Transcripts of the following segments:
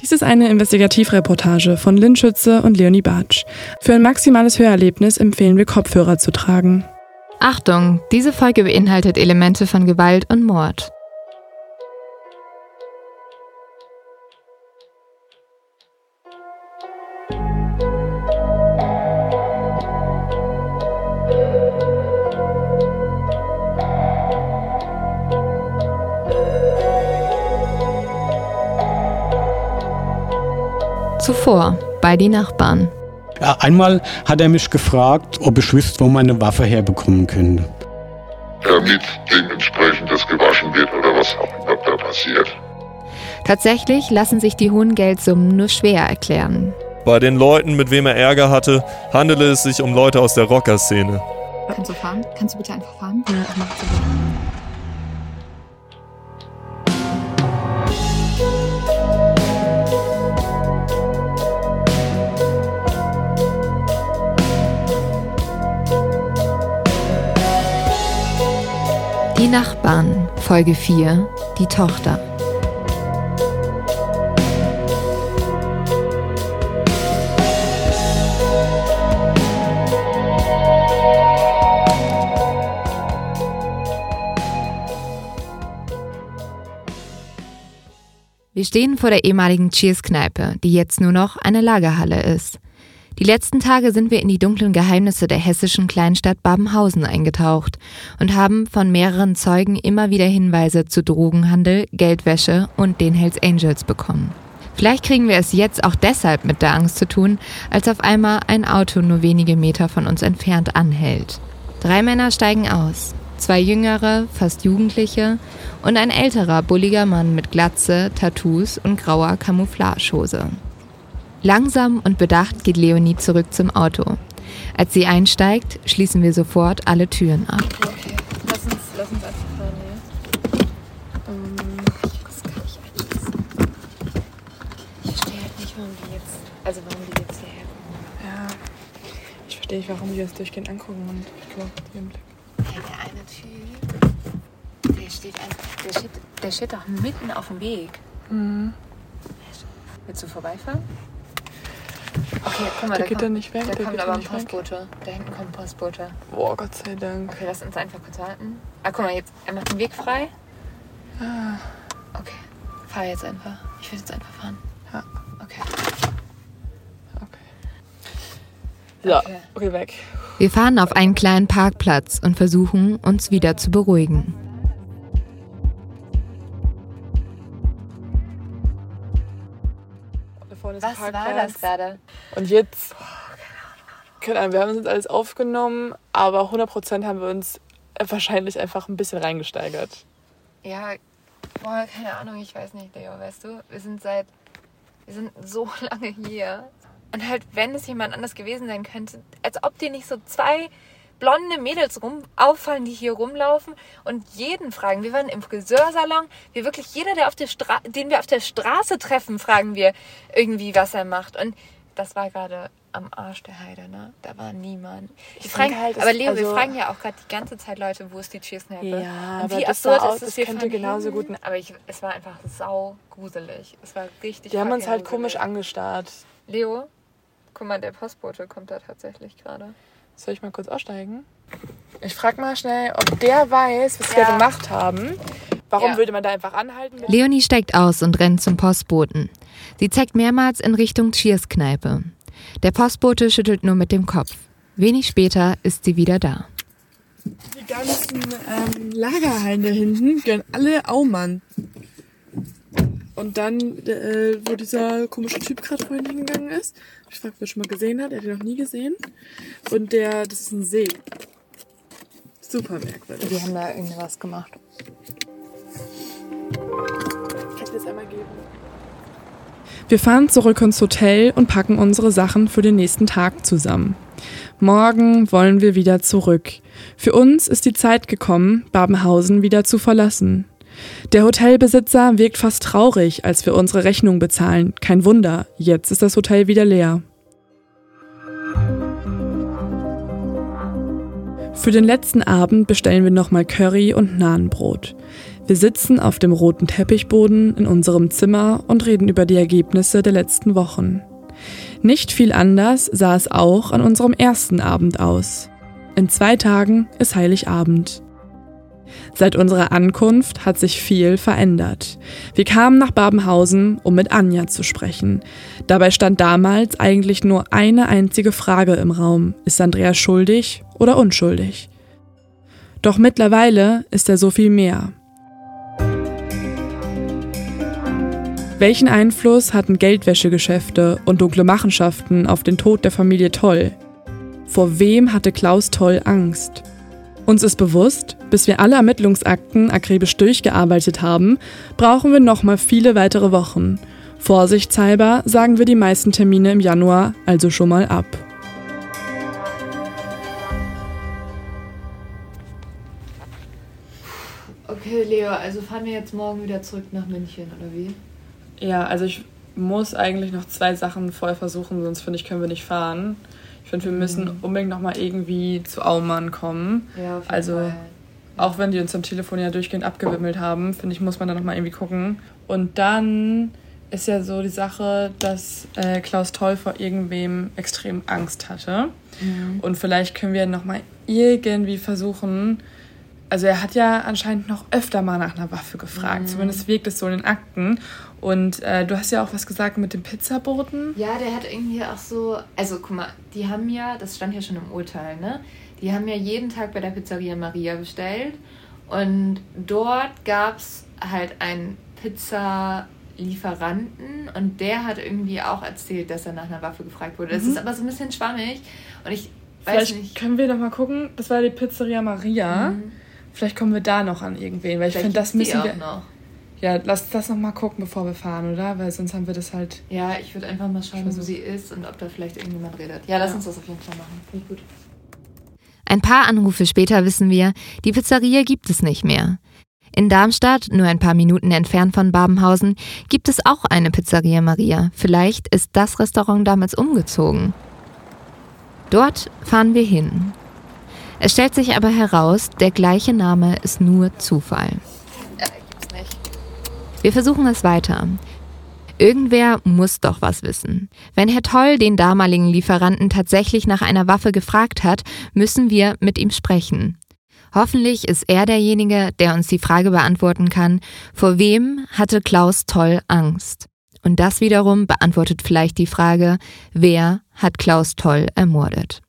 Dies ist eine Investigativreportage von Lynn Schütze und Leonie Bartsch. Für ein maximales Hörerlebnis empfehlen wir Kopfhörer zu tragen. Achtung, diese Folge beinhaltet Elemente von Gewalt und Mord. Zuvor bei die Nachbarn. Einmal hat er mich gefragt, ob ich wüsste, wo man eine Waffe herbekommen könnte. Damit dementsprechend das gewaschen wird oder was auch immer da passiert. Tatsächlich lassen sich die hohen Geldsummen nur schwer erklären. Bei den Leuten, mit wem er Ärger hatte, handele es sich um Leute aus der Rockerszene. Kannst du fahren? Kannst du bitte einfach fahren? Ja, Die Nachbarn, Folge 4, die Tochter. Wir stehen vor der ehemaligen Cheers-Kneipe, die jetzt nur noch eine Lagerhalle ist. Die letzten Tage sind wir in die dunklen Geheimnisse der hessischen Kleinstadt Babenhausen eingetaucht und haben von mehreren Zeugen immer wieder Hinweise zu Drogenhandel, Geldwäsche und den Hells Angels bekommen. Vielleicht kriegen wir es jetzt auch deshalb mit der Angst zu tun, als auf einmal ein Auto nur wenige Meter von uns entfernt anhält. Drei Männer steigen aus. Zwei jüngere, fast Jugendliche und ein älterer, bulliger Mann mit Glatze, Tattoos und grauer Camouflagehose. Langsam und bedacht geht Leonie zurück zum Auto. Als sie einsteigt, schließen wir sofort alle Türen ab. Okay, lass uns, lass uns einfach fahren, ja? Ähm, was kann ich einschätzen? Ich verstehe halt nicht, warum die jetzt, also warum die jetzt hierher kommen. Ja, ich verstehe nicht, warum die das durchgehend angucken und ich glaube, die im Blick. Ja, der eine Typ, der steht einfach, der steht, der steht doch mitten auf dem Weg. Mhm. Willst du vorbeifahren? Okay, guck mal, Der da geht kommt, dann nicht weg, Da der kommt aber ein weg. Postbote. Da hinten kommt ein Postbote. Boah, Gott sei Dank. Okay, lass uns einfach kurz halten. Ah, guck mal, jetzt, er macht den Weg frei. Ah, Okay, fahr jetzt einfach. Ich will jetzt einfach fahren. Ja. Okay. okay. So, Okay. okay, weg. Wir fahren auf einen kleinen Parkplatz und versuchen, uns wieder zu beruhigen. Was war Parkplatz. das gerade? Und jetzt, keine Ahnung, wir haben uns jetzt alles aufgenommen, aber 100% haben wir uns wahrscheinlich einfach ein bisschen reingesteigert. Ja, boah, keine Ahnung, ich weiß nicht, Leo, weißt du? Wir sind seit, wir sind so lange hier. Und halt, wenn es jemand anders gewesen sein könnte, als ob dir nicht so zwei blonde Mädels rum auffallen, die hier rumlaufen und jeden fragen. Wir waren im Friseursalon. Wir wirklich, jeder, der auf der Stra den wir auf der Straße treffen, fragen wir irgendwie, was er macht. Und das war gerade am Arsch der Heide, ne? Da war niemand. Wir Ich fragen, denke halt, aber Leo, wir also- fragen ja auch gerade die ganze Zeit Leute, wo ist die Cheers-Kneipe? Ja, Und wie das absurd auch- ist es das hier könnte genauso gut- Aber ich, es war einfach sau gruselig. Es war richtig Die haben uns halt komisch gruselig. angestarrt. Leo, guck mal, der Postbote kommt da tatsächlich gerade. Soll ich mal kurz aussteigen? Ich frag mal schnell, ob der weiß, was wir Ja. gemacht haben. Warum Ja. würde man da einfach anhalten? Leonie steigt aus und rennt zum Postboten. Sie zeigt mehrmals in Richtung Cheers-Kneipe. Der Postbote schüttelt nur mit dem Kopf. Wenig später ist sie wieder da. Die ganzen ähm, Lagerhallen da hinten gehören alle Aumann. Und dann, äh, wo dieser komische Typ gerade vorhin hingegangen ist, ich frage, wer schon mal gesehen hat, er hat ihn noch nie gesehen. Und der, das ist ein See. Super merkwürdig. Die haben da irgendwas gemacht. Kann ich das einmal geben? Wir fahren zurück ins Hotel und packen unsere Sachen für den nächsten Tag zusammen. Morgen wollen wir wieder zurück. Für uns ist die Zeit gekommen, Babenhausen wieder zu verlassen. Der Hotelbesitzer wirkt fast traurig, als wir unsere Rechnung bezahlen. Kein Wunder, jetzt ist das Hotel wieder leer. Für den letzten Abend bestellen wir nochmal Curry und Nahenbrot. Wir sitzen auf dem roten Teppichboden in unserem Zimmer und reden über die Ergebnisse der letzten Wochen. Nicht viel anders sah es auch an unserem ersten Abend aus. In zwei Tagen ist Heiligabend. Seit unserer Ankunft hat sich viel verändert. Wir kamen nach Babenhausen, um mit Anja zu sprechen. Dabei stand damals eigentlich nur eine einzige Frage im Raum. Ist Andrea schuldig oder unschuldig? Doch mittlerweile ist er so viel mehr. Welchen Einfluss hatten Geldwäschegeschäfte und dunkle Machenschaften auf den Tod der Familie Toll? Vor wem hatte Klaus Toll Angst? Uns ist bewusst, bis wir alle Ermittlungsakten akribisch durchgearbeitet haben, brauchen wir nochmal viele weitere Wochen. Vorsichtshalber sagen wir die meisten Termine im Januar also schon mal ab. Okay, Leo, also fahren wir jetzt morgen wieder zurück nach München, oder wie? Ja, also ich muss eigentlich noch zwei Sachen voll versuchen, sonst finde ich, können wir nicht fahren. Ich finde, wir müssen Mhm. unbedingt nochmal irgendwie zu Aumann kommen. Ja, auf jeden Also, Fall. Auch wenn die uns am Telefon ja durchgehend abgewimmelt haben, finde ich, muss man da nochmal irgendwie gucken. Und dann ist ja so die Sache, dass äh, Klaus Toll vor irgendwem extrem Angst hatte. Mhm. Und vielleicht können wir nochmal irgendwie versuchen. Also er hat ja anscheinend noch öfter mal nach einer Waffe gefragt. Mhm. Zumindest wirkt es so in den Akten. Und äh, du hast ja auch was gesagt mit dem Pizzaboten. Ja, der hat irgendwie auch so. Also, guck mal, die haben ja, das stand ja schon im Urteil, ne? Die haben ja jeden Tag bei der Pizzeria Maria bestellt. Und dort gab es halt einen Pizzalieferanten. Und der hat irgendwie auch erzählt, dass er nach einer Waffe gefragt wurde. Das Mhm. ist aber so ein bisschen schwammig. Und ich weiß Vielleicht nicht. können wir doch mal gucken. Das war die Pizzeria Maria. Mhm. Vielleicht kommen wir da noch an irgendwen, weil ich finde, das müssen wir. noch. Ja, lass das noch mal gucken, bevor wir fahren, oder? Weil sonst haben wir das halt. Ja, ich würde einfach mal schauen, wo sie ist und ob da vielleicht irgendjemand redet. Ja, lass Ja. uns das auf jeden Fall machen. Finde ich gut. Ein paar Anrufe später wissen wir, die Pizzeria gibt es nicht mehr. In Darmstadt, nur ein paar Minuten entfernt von Babenhausen, gibt es auch eine Pizzeria Maria. Vielleicht ist das Restaurant damals umgezogen. Dort fahren wir hin. Es stellt sich aber heraus, der gleiche Name ist nur Zufall. Äh. Wir versuchen es weiter. Irgendwer muss doch was wissen. Wenn Herr Toll den damaligen Lieferanten tatsächlich nach einer Waffe gefragt hat, müssen wir mit ihm sprechen. Hoffentlich ist er derjenige, der uns die Frage beantworten kann, vor wem hatte Klaus Toll Angst? Und das wiederum beantwortet vielleicht die Frage, wer hat Klaus Toll ermordet?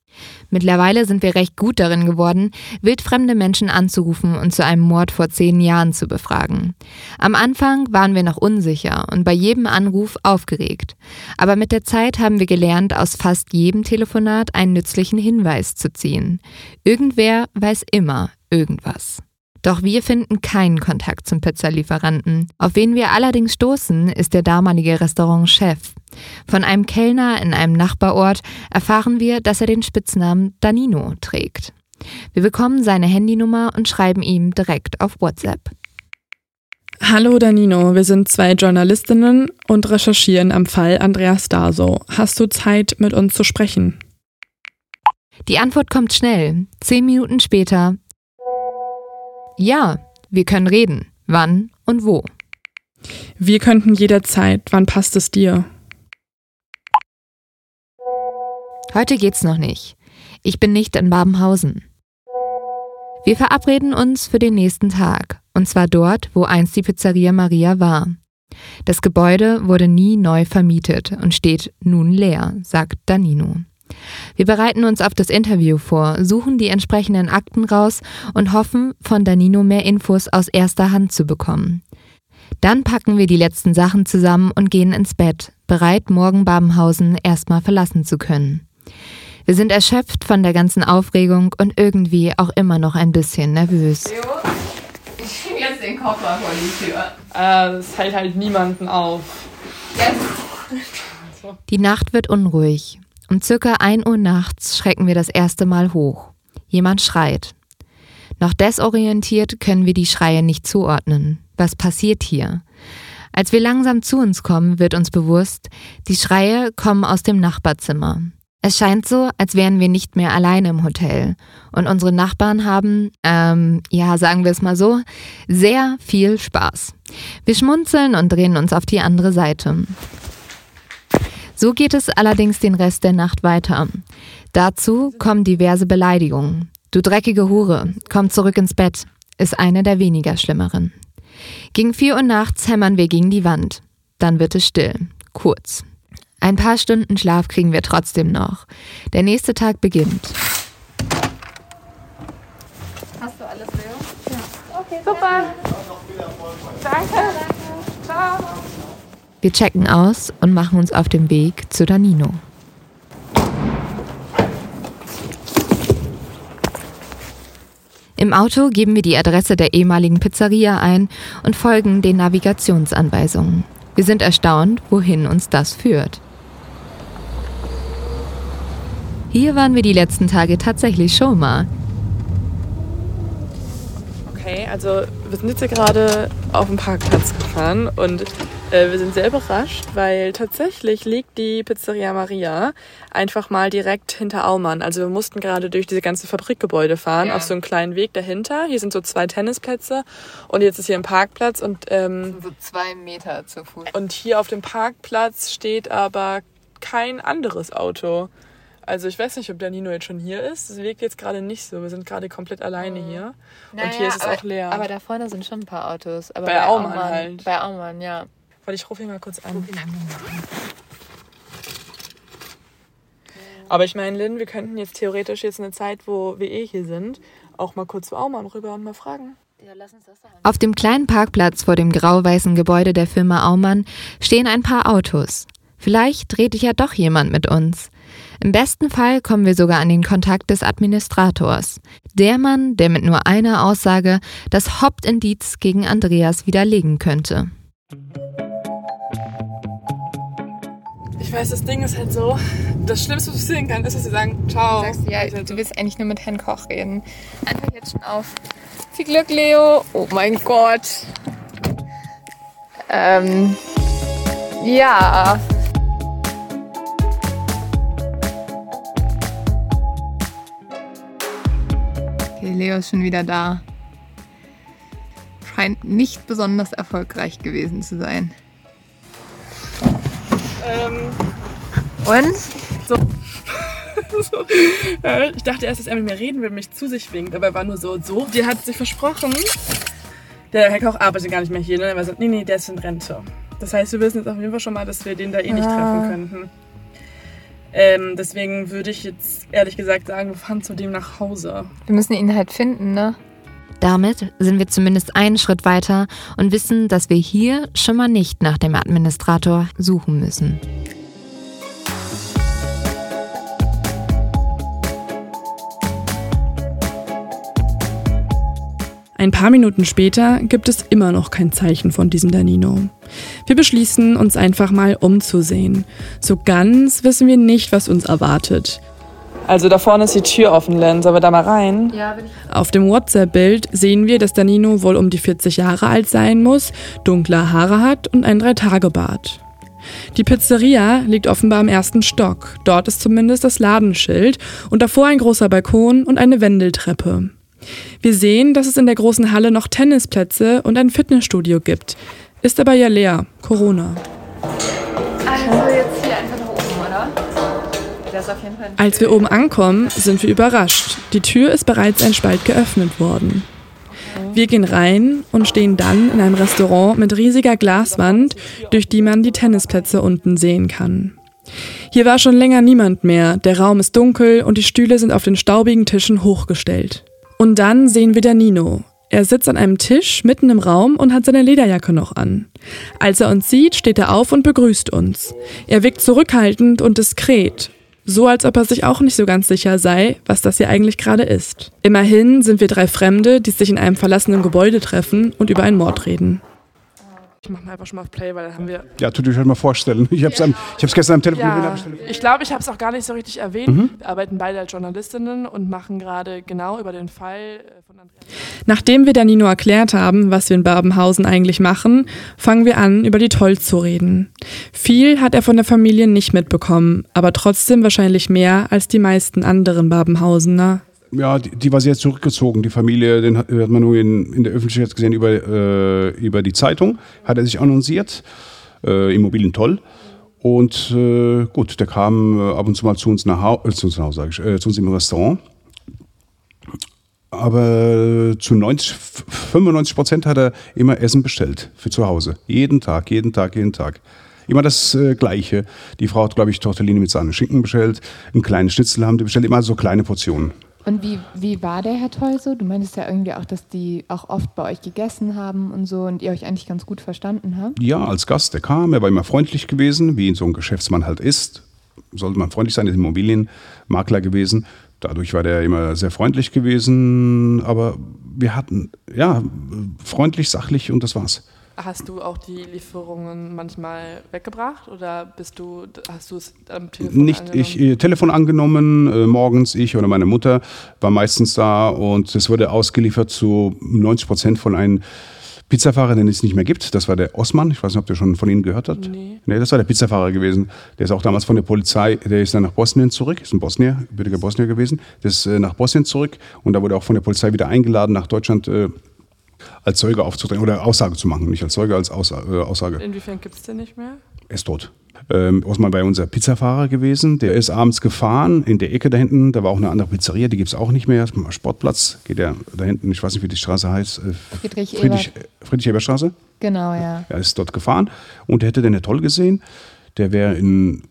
Mittlerweile sind wir recht gut darin geworden, wildfremde Menschen anzurufen und zu einem Mord vor zehn Jahren zu befragen. Am Anfang waren wir noch unsicher und bei jedem Anruf aufgeregt. Aber mit der Zeit haben wir gelernt, aus fast jedem Telefonat einen nützlichen Hinweis zu ziehen. Irgendwer weiß immer irgendwas. Doch wir finden keinen Kontakt zum Pizzalieferanten. Auf wen wir allerdings stoßen, ist der damalige Restaurantchef. Von einem Kellner in einem Nachbarort erfahren wir, dass er den Spitznamen Danino trägt. Wir bekommen seine Handynummer und schreiben ihm direkt auf WhatsApp. Hallo Danino, wir sind zwei Journalistinnen und recherchieren am Fall Andreas Daso. Hast du Zeit, mit uns zu sprechen? Die Antwort kommt schnell. Zehn Minuten später. Ja, wir können reden. Wann und wo? Wir könnten jederzeit. Wann passt es dir? Heute geht's noch nicht. Ich bin nicht in Babenhausen. Wir verabreden uns für den nächsten Tag, und zwar dort, wo einst die Pizzeria Maria war. Das Gebäude wurde nie neu vermietet und steht nun leer, sagt Danino. Wir bereiten uns auf das Interview vor, suchen die entsprechenden Akten raus und hoffen, von Danino mehr Infos aus erster Hand zu bekommen. Dann packen wir die letzten Sachen zusammen und gehen ins Bett, bereit, morgen Babenhausen erstmal verlassen zu können. Wir sind erschöpft von der ganzen Aufregung und irgendwie auch immer noch ein bisschen nervös. Ich schiebe jetzt den Koffer vor die Tür. Äh, es hält halt niemanden auf. Die Nacht wird unruhig. Um circa 1 Uhr nachts schrecken wir das erste Mal hoch. Jemand schreit. Noch desorientiert können wir die Schreie nicht zuordnen. Was passiert hier? Als wir langsam zu uns kommen, wird uns bewusst, die Schreie kommen aus dem Nachbarzimmer. Es scheint so, als wären wir nicht mehr alleine im Hotel. Und unsere Nachbarn haben, ähm, ja, sagen wir es mal so, sehr viel Spaß. Wir schmunzeln und drehen uns auf die andere Seite. So geht es allerdings den Rest der Nacht weiter. Dazu kommen diverse Beleidigungen. Du dreckige Hure, komm zurück ins Bett, ist eine der weniger schlimmeren. Gegen vier Uhr nachts hämmern wir gegen die Wand. Dann wird es still. Kurz. Ein paar Stunden Schlaf kriegen wir trotzdem noch. Der nächste Tag beginnt. Hast du alles, Leo? Ja. Okay, super. Danke. Ciao. Wir checken aus und machen uns auf den Weg zu Danino. Im Auto geben wir die Adresse der ehemaligen Pizzeria ein und folgen den Navigationsanweisungen. Wir sind erstaunt, wohin uns das führt. Hier waren wir die letzten Tage tatsächlich schon mal. Okay, also wir sind jetzt gerade auf dem Parkplatz gefahren und wir sind sehr überrascht, weil tatsächlich liegt die Pizzeria Maria einfach mal direkt hinter Aumann. Also wir mussten gerade durch diese ganze Fabrikgebäude fahren, Ja. auf so einen kleinen Weg dahinter. Hier sind so zwei Tennisplätze und jetzt ist hier ein Parkplatz und ähm, So zwei Meter zu Fuß. und hier auf dem Parkplatz steht aber kein anderes Auto. Also ich weiß nicht, ob der Nino jetzt schon hier ist. Es wirkt jetzt gerade nicht so. Wir sind gerade komplett alleine hier. und hier ist es aber, auch leer. Aber da vorne sind schon ein paar Autos. Aber Bei Aumann halt. Bei Aumann, ja. Warte, ich rufe ihn mal kurz an. Aber ich meine, Lynn, wir könnten jetzt theoretisch jetzt eine Zeit, wo wir eh hier sind, auch mal kurz zu Aumann rüber und mal fragen. Ja, lass uns das doch Auf dem kleinen Parkplatz vor dem grau-weißen Gebäude der Firma Aumann stehen ein paar Autos. Vielleicht dreht ja doch jemand mit uns. Im besten Fall kommen wir sogar an den Kontakt des Administrators. Der Mann, der mit nur einer Aussage das Hauptindiz gegen Andreas widerlegen könnte. Ich weiß, das Ding ist halt so, das Schlimmste, was passieren kann, ist, dass sie sagen, ciao. Du sagst, ja, Ist halt du willst eigentlich nur mit Herrn Koch reden. Einfach jetzt schon auf. Viel Glück, Leo. Oh mein Gott. Ähm. Ja. Okay, Leo ist schon wieder da. Scheint nicht besonders erfolgreich gewesen zu sein. Ähm, Und? so. Äh, ich dachte erst, dass er mit mir reden will, mich zu sich winkt, aber er war nur so, so. Die hat sich versprochen, der Herr Koch arbeitet gar nicht mehr hier, ne? Er war so, nee, nee, der ist in Rente. Das heißt, wir wissen jetzt auf jeden Fall schon mal, dass wir den da eh nicht treffen könnten. Ähm, deswegen würde ich jetzt ehrlich gesagt sagen, wir fahren zu dem nach Hause. Wir müssen ihn halt finden, ne? Damit sind wir zumindest einen Schritt weiter und wissen, dass wir hier schon mal nicht nach dem Administrator suchen müssen. Ein paar Minuten später gibt es immer noch kein Zeichen von diesem Danino. Wir beschließen, uns einfach mal umzusehen. So ganz wissen wir nicht, was uns erwartet. Also da vorne ist die Tür offen, Len. Sollen wir da mal rein? Ja, bin ich. Auf dem WhatsApp-Bild sehen wir, dass Danino wohl um die 40 Jahre alt sein muss, dunkle Haare hat und ein Dreitagebart. Die Pizzeria liegt offenbar im ersten Stock. Dort ist zumindest das Ladenschild und davor ein großer Balkon und eine Wendeltreppe. Wir sehen, dass es in der großen Halle noch Tennisplätze und ein Fitnessstudio gibt. Ist aber ja leer. Corona. Also jetzt Als wir oben ankommen, sind wir überrascht. Die Tür ist bereits ein Spalt geöffnet worden. Wir gehen rein und stehen dann in einem Restaurant mit riesiger Glaswand, durch die man die Tennisplätze unten sehen kann. Hier war schon länger niemand mehr, der Raum ist dunkel und die Stühle sind auf den staubigen Tischen hochgestellt. Und dann sehen wir Danino. Er sitzt an einem Tisch mitten im Raum und hat seine Lederjacke noch an. Als er uns sieht, steht er auf und begrüßt uns. Er wirkt zurückhaltend und diskret, so als ob er sich auch nicht so ganz sicher sei, was das hier eigentlich gerade ist. Immerhin sind wir drei Fremde, die sich in einem verlassenen Gebäude treffen und über einen Mord reden. Ich mach mal einfach schon mal auf Play, weil dann haben wir. Ja, tut euch halt mal vorstellen. Ich habe es gestern am Telefon Ja, gesehen. ich glaube, ich habe es auch gar nicht so richtig erwähnt. Mhm. Wir arbeiten beide als Journalistinnen und machen gerade genau über den Fall äh, von Andreas. Nachdem wir Danino erklärt haben, was wir in Babenhausen eigentlich machen, fangen wir an, über die Tolz zu reden. Viel hat er von der Familie nicht mitbekommen, aber trotzdem wahrscheinlich mehr als die meisten anderen Babenhausener. Ja, die, die war sehr zurückgezogen. Die Familie, den hat, hat man nur in, in der Öffentlichkeit gesehen über, äh, über die Zeitung. Hat er sich annonciert. Äh, Immobilien toll. Und äh, gut, der kam äh, ab und zu mal zu uns nach Hause, äh, zu uns nach Hause, ich, äh, zu uns im Restaurant. Aber zu 90, 95 Prozent hat er immer Essen bestellt für zu Hause. Jeden Tag, jeden Tag, jeden Tag. Immer das äh, Gleiche. Die Frau hat, glaube ich, Tortellini mit Sahne Schinken bestellt. Einen kleinen Schnitzel haben die bestellt. Immer so kleine Portionen. Und wie, wie war der Herr Toll so? Du meintest ja irgendwie auch, dass die auch oft bei euch gegessen haben und so und ihr euch eigentlich ganz gut verstanden habt. Ja, als Gast, der kam, er war immer freundlich gewesen, wie so ein Geschäftsmann halt ist. Sollte man freundlich sein, ist Immobilienmakler gewesen. Dadurch war der immer sehr freundlich gewesen, aber wir hatten, ja, freundlich, sachlich und das war's. Hast du auch die Lieferungen manchmal weggebracht oder bist du, hast du es am Telefon Nicht angenommen? ich, äh, Telefon angenommen, äh, morgens ich oder meine Mutter war meistens da und es wurde ausgeliefert zu 90 Prozent von einem Pizzafahrer, den es nicht mehr gibt. Das war der Osman. Ich weiß nicht, ob der schon von Ihnen gehört hat. Nee. Nee, das war der Pizzafahrer gewesen. Der ist auch damals von der Polizei, der ist dann nach Bosnien zurück, ist ein Bosnier, gebürtiger Bosnier gewesen. Der ist äh, nach Bosnien zurück und da wurde auch von der Polizei wieder eingeladen, nach Deutschland äh, als Zeuge aufzutreten oder Aussage zu machen. Nicht als Zeuge, als Aussa äh, Aussage. Inwiefern gibt es den nicht mehr? Er ist tot. Ähm, Osman war unser Pizzafahrer gewesen. Der ist abends gefahren in der Ecke da hinten. Da war auch eine andere Pizzeria, die gibt es auch nicht mehr. Sportplatz geht ja da hinten, ich weiß nicht, wie die Straße heißt. Äh, Friedrich Friedrich, Ebert. Friedrich Ebert Straße. Genau, ja. Er ist dort gefahren und er hätte den ja toll gesehen. Der wäre in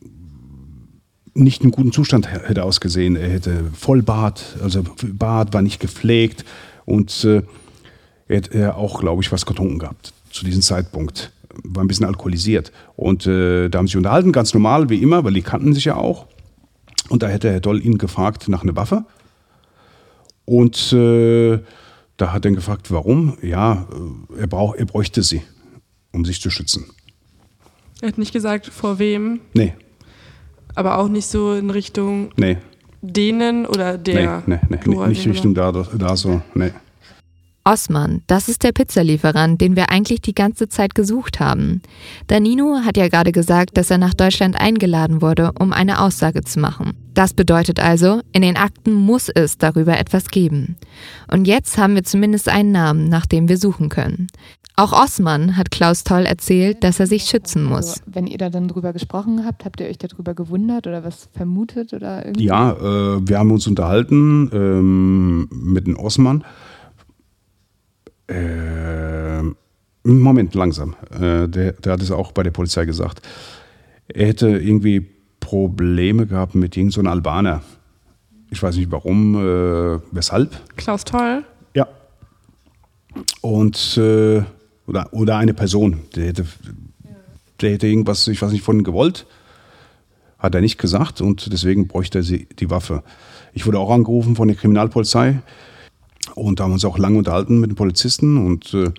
nicht in gutem Zustand hätte ausgesehen. Er hätte Vollbart, also Bart war nicht gepflegt und äh, er hätte auch, glaube ich, was getrunken gehabt zu diesem Zeitpunkt. War ein bisschen alkoholisiert. Und äh, da haben sie sich unterhalten, ganz normal, wie immer, weil die kannten sich ja auch. Und da hätte Herr Doll ihn gefragt nach einer Waffe. Und äh, da hat er ihn gefragt, warum? Ja, äh, er, brauch, er bräuchte sie, um sich zu schützen. Er hat nicht gesagt, vor wem, Nee, aber auch nicht so in Richtung nee, denen oder der. nee, nee, nee, Plural nicht. Richtung da, da so, nee. Osman, das ist der Pizzalieferant, den wir eigentlich die ganze Zeit gesucht haben. Danino hat ja gerade gesagt, dass er nach Deutschland eingeladen wurde, um eine Aussage zu machen. Das bedeutet also, in den Akten muss es darüber etwas geben. Und jetzt haben wir zumindest einen Namen, nach dem wir suchen können. Auch Osman hat Klaus Toll erzählt, dass er sich schützen muss. Also, wenn ihr da dann drüber gesprochen habt, habt ihr euch darüber gewundert oder was vermutet oder irgendwie? Ja, äh, wir haben uns unterhalten ähm, mit dem Osman. Äh, Moment, langsam. Äh, der, der hat es auch bei der Polizei gesagt. Er hätte irgendwie Probleme gehabt mit irgendeinem so Albaner. Ich weiß nicht warum, äh, weshalb. Klaus Toll. Ja. Und äh, oder, oder eine Person, der hätte, der hätte irgendwas, ich weiß nicht, von ihm gewollt. Hat er nicht gesagt und deswegen bräuchte er sie, die Waffe. Ich wurde auch angerufen von der Kriminalpolizei und da haben uns auch lange unterhalten mit den Polizisten und äh,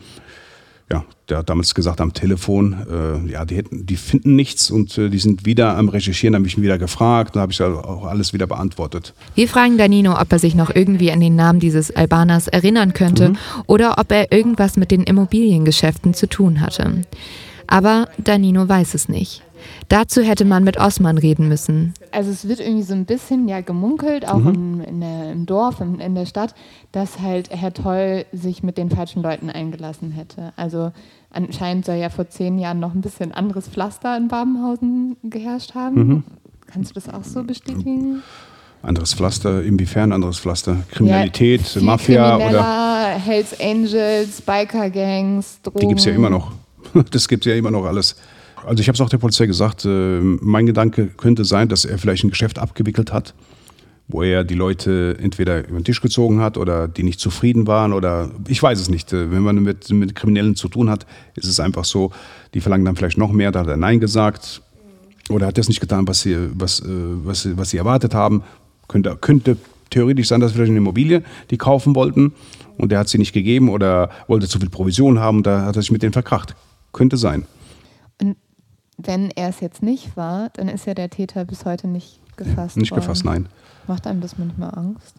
ja, der hat damals gesagt am Telefon, äh, ja, die, hätten, die finden nichts und äh, die sind wieder am Recherchieren, habe ich ihn wieder gefragt, da habe ich auch alles wieder beantwortet. Wir fragen Danino, ob er sich noch irgendwie an den Namen dieses Albaners erinnern könnte oder ob er irgendwas mit den Immobiliengeschäften zu tun hatte. Aber Danino weiß es nicht. Dazu hätte man mit Osman reden müssen. Also es wird irgendwie so ein bisschen ja gemunkelt, auch im, in der, im Dorf, in, in der Stadt, dass halt Herr Toll sich mit den falschen Leuten eingelassen hätte. Also anscheinend soll ja vor zehn Jahren noch ein bisschen anderes Pflaster in Babenhausen geherrscht haben. Kannst du das auch so bestätigen? Anderes Pflaster, inwiefern anderes Pflaster? Kriminalität, viel Mafia oder. Hells Angels, Biker-Gangs, Drogen. Die gibt es ja immer noch. Das gibt es ja immer noch alles. Also ich habe es auch der Polizei gesagt, äh, mein Gedanke könnte sein, dass er vielleicht ein Geschäft abgewickelt hat, wo er die Leute entweder über den Tisch gezogen hat oder die nicht zufrieden waren oder ich weiß es nicht. Äh, Wenn man mit, mit Kriminellen zu tun hat, ist es einfach so, die verlangen dann vielleicht noch mehr, da hat er Nein gesagt oder hat das nicht getan, was sie, was, äh, was, was sie erwartet haben. Könnte, könnte theoretisch sein, dass vielleicht eine Immobilie die kaufen wollten und der hat sie nicht gegeben oder wollte zu viel Provision haben da hat er sich mit denen verkracht. könnte sein. Wenn er es jetzt nicht war, dann ist ja der Täter bis heute nicht gefasst Nicht worden. gefasst, nein. Macht einem das manchmal Angst?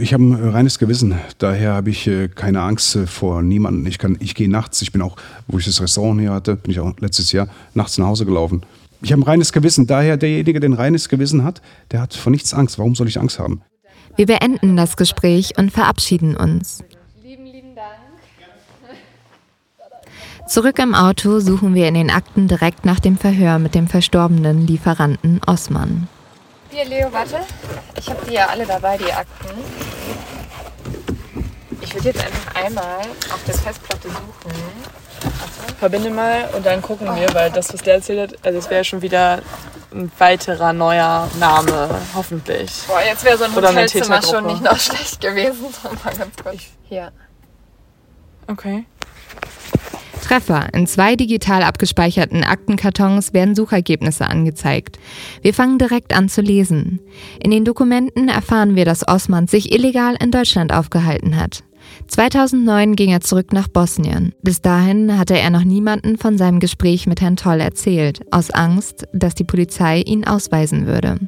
Ich habe ein reines Gewissen, daher habe ich äh, keine Angst äh, vor niemandem. Ich, kann, ich gehe nachts, ich bin auch, wo ich das Restaurant hier hatte, bin ich auch letztes Jahr nachts nach Hause gelaufen. Ich habe ein reines Gewissen, daher derjenige, der ein reines Gewissen hat, der hat vor nichts Angst. Warum soll ich Angst haben? Wir beenden das Gespräch und verabschieden uns. Zurück im Auto suchen wir in den Akten direkt nach dem Verhör mit dem verstorbenen Lieferanten Osman. Hier, Leo, warte. Ich habe die ja alle dabei, die Akten. Ich würde jetzt einfach einmal auf der Festplatte suchen. Verbinde mal und dann gucken wir, weil das, was der erzählt hat, also es wäre schon wieder ein weiterer neuer Name, hoffentlich. Boah, jetzt wäre so ein Oder Hotelzimmer schon nicht noch schlecht gewesen. Mal ganz kurz. Hier. Okay. Treffer. In zwei digital abgespeicherten Aktenkartons werden Suchergebnisse angezeigt. Wir fangen direkt an zu lesen. In den Dokumenten erfahren wir, dass Osman sich illegal in Deutschland aufgehalten hat. 2009 ging er zurück nach Bosnien. Bis dahin hatte er noch niemanden von seinem Gespräch mit Herrn Toll erzählt, aus Angst, dass die Polizei ihn ausweisen würde.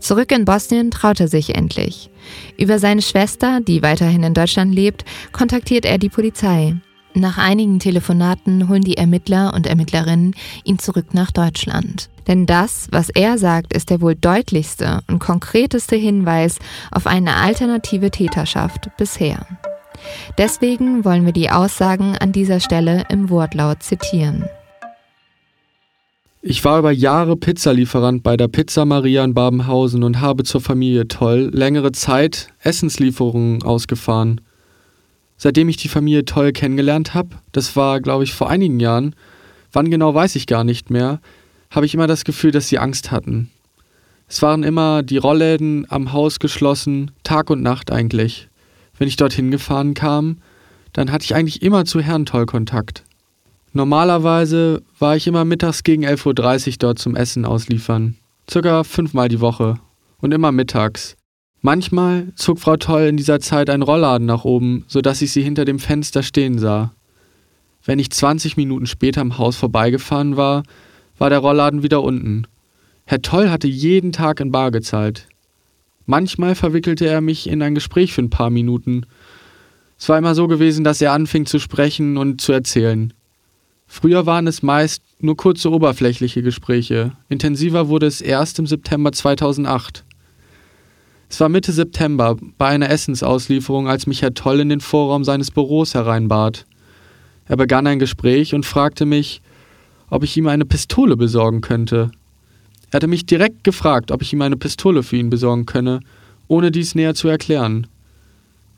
Zurück in Bosnien traut er sich endlich. Über seine Schwester, die weiterhin in Deutschland lebt, kontaktiert er die Polizei. Nach einigen Telefonaten holen die Ermittler und Ermittlerinnen ihn zurück nach Deutschland. Denn das, was er sagt, ist der wohl deutlichste und konkreteste Hinweis auf eine alternative Täterschaft bisher. Deswegen wollen wir die Aussagen an dieser Stelle im Wortlaut zitieren. Ich war über Jahre Pizzalieferant bei der Pizza Maria in Babenhausen und habe zur Familie Toll längere Zeit Essenslieferungen ausgefahren. Seitdem ich die Familie Toll kennengelernt habe, das war, glaube ich, vor einigen Jahren, wann genau weiß ich gar nicht mehr, habe ich immer das Gefühl, dass sie Angst hatten. Es waren immer die Rollläden am Haus geschlossen, Tag und Nacht eigentlich. Wenn ich dorthin gefahren kam, dann hatte ich eigentlich immer zu Herrn Toll Kontakt. Normalerweise war ich immer mittags gegen 11.30 Uhr dort zum Essen ausliefern. Circa fünfmal die Woche. Und immer mittags. Manchmal zog Frau Toll in dieser Zeit einen Rollladen nach oben, sodass ich sie hinter dem Fenster stehen sah. Wenn ich 20 Minuten später am Haus vorbeigefahren war, war der Rollladen wieder unten. Herr Toll hatte jeden Tag in Bar gezahlt. Manchmal verwickelte er mich in ein Gespräch für ein paar Minuten. Es war immer so gewesen, dass er anfing zu sprechen und zu erzählen. Früher waren es meist nur kurze oberflächliche Gespräche. Intensiver wurde es erst im September 2008. Es war Mitte September bei einer Essensauslieferung, als mich Herr Toll in den Vorraum seines Büros hereinbat. Er begann ein Gespräch und fragte mich, ob ich ihm eine Pistole besorgen könnte. Er hatte mich direkt gefragt, ob ich ihm eine Pistole für ihn besorgen könne, ohne dies näher zu erklären.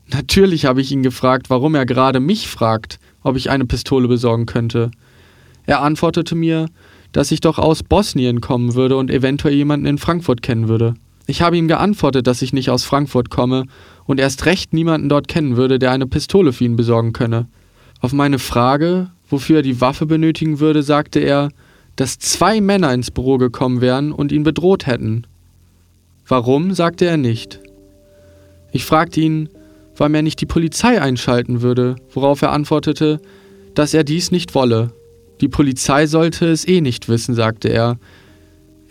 Natürlich habe ich ihn gefragt, warum er gerade mich fragt, ob ich eine Pistole besorgen könnte. Er antwortete mir, dass ich doch aus Bosnien kommen würde und eventuell jemanden in Frankfurt kennen würde. Ich habe ihm geantwortet, dass ich nicht aus Frankfurt komme und erst recht niemanden dort kennen würde, der eine Pistole für ihn besorgen könne. Auf meine Frage, wofür er die Waffe benötigen würde, sagte er, dass zwei Männer ins Büro gekommen wären und ihn bedroht hätten. Warum, sagte er nicht. Ich fragte ihn, warum er nicht die Polizei einschalten würde, worauf er antwortete, dass er dies nicht wolle. Die Polizei sollte es eh nicht wissen, sagte er.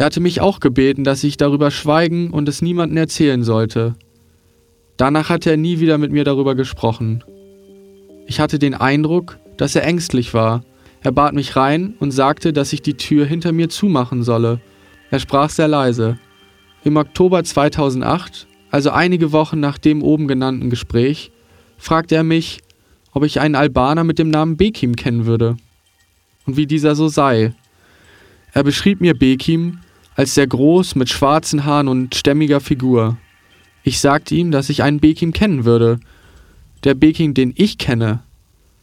Er hatte mich auch gebeten, dass ich darüber schweigen und es niemandem erzählen sollte. Danach hatte er nie wieder mit mir darüber gesprochen. Ich hatte den Eindruck, dass er ängstlich war. Er bat mich rein und sagte, dass ich die Tür hinter mir zumachen solle. Er sprach sehr leise. Im Oktober 2008, also einige Wochen nach dem oben genannten Gespräch, fragte er mich, ob ich einen Albaner mit dem Namen Bekim kennen würde und wie dieser so sei. Er beschrieb mir Bekim als sehr groß mit schwarzen Haaren und stämmiger Figur. Ich sagte ihm, dass ich einen Bekim kennen würde. Der Bekim, den ich kenne,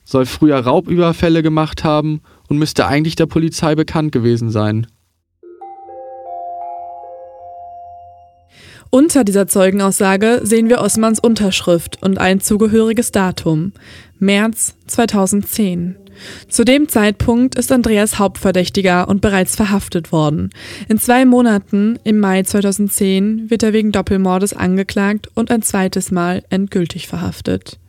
soll früher Raubüberfälle gemacht haben und müsste eigentlich der Polizei bekannt gewesen sein. Unter dieser Zeugenaussage sehen wir Osmans Unterschrift und ein zugehöriges Datum. März 2010. Zu dem Zeitpunkt ist Andreas Hauptverdächtiger und bereits verhaftet worden. In zwei Monaten, im Mai 2010, wird er wegen Doppelmordes angeklagt und ein zweites Mal endgültig verhaftet.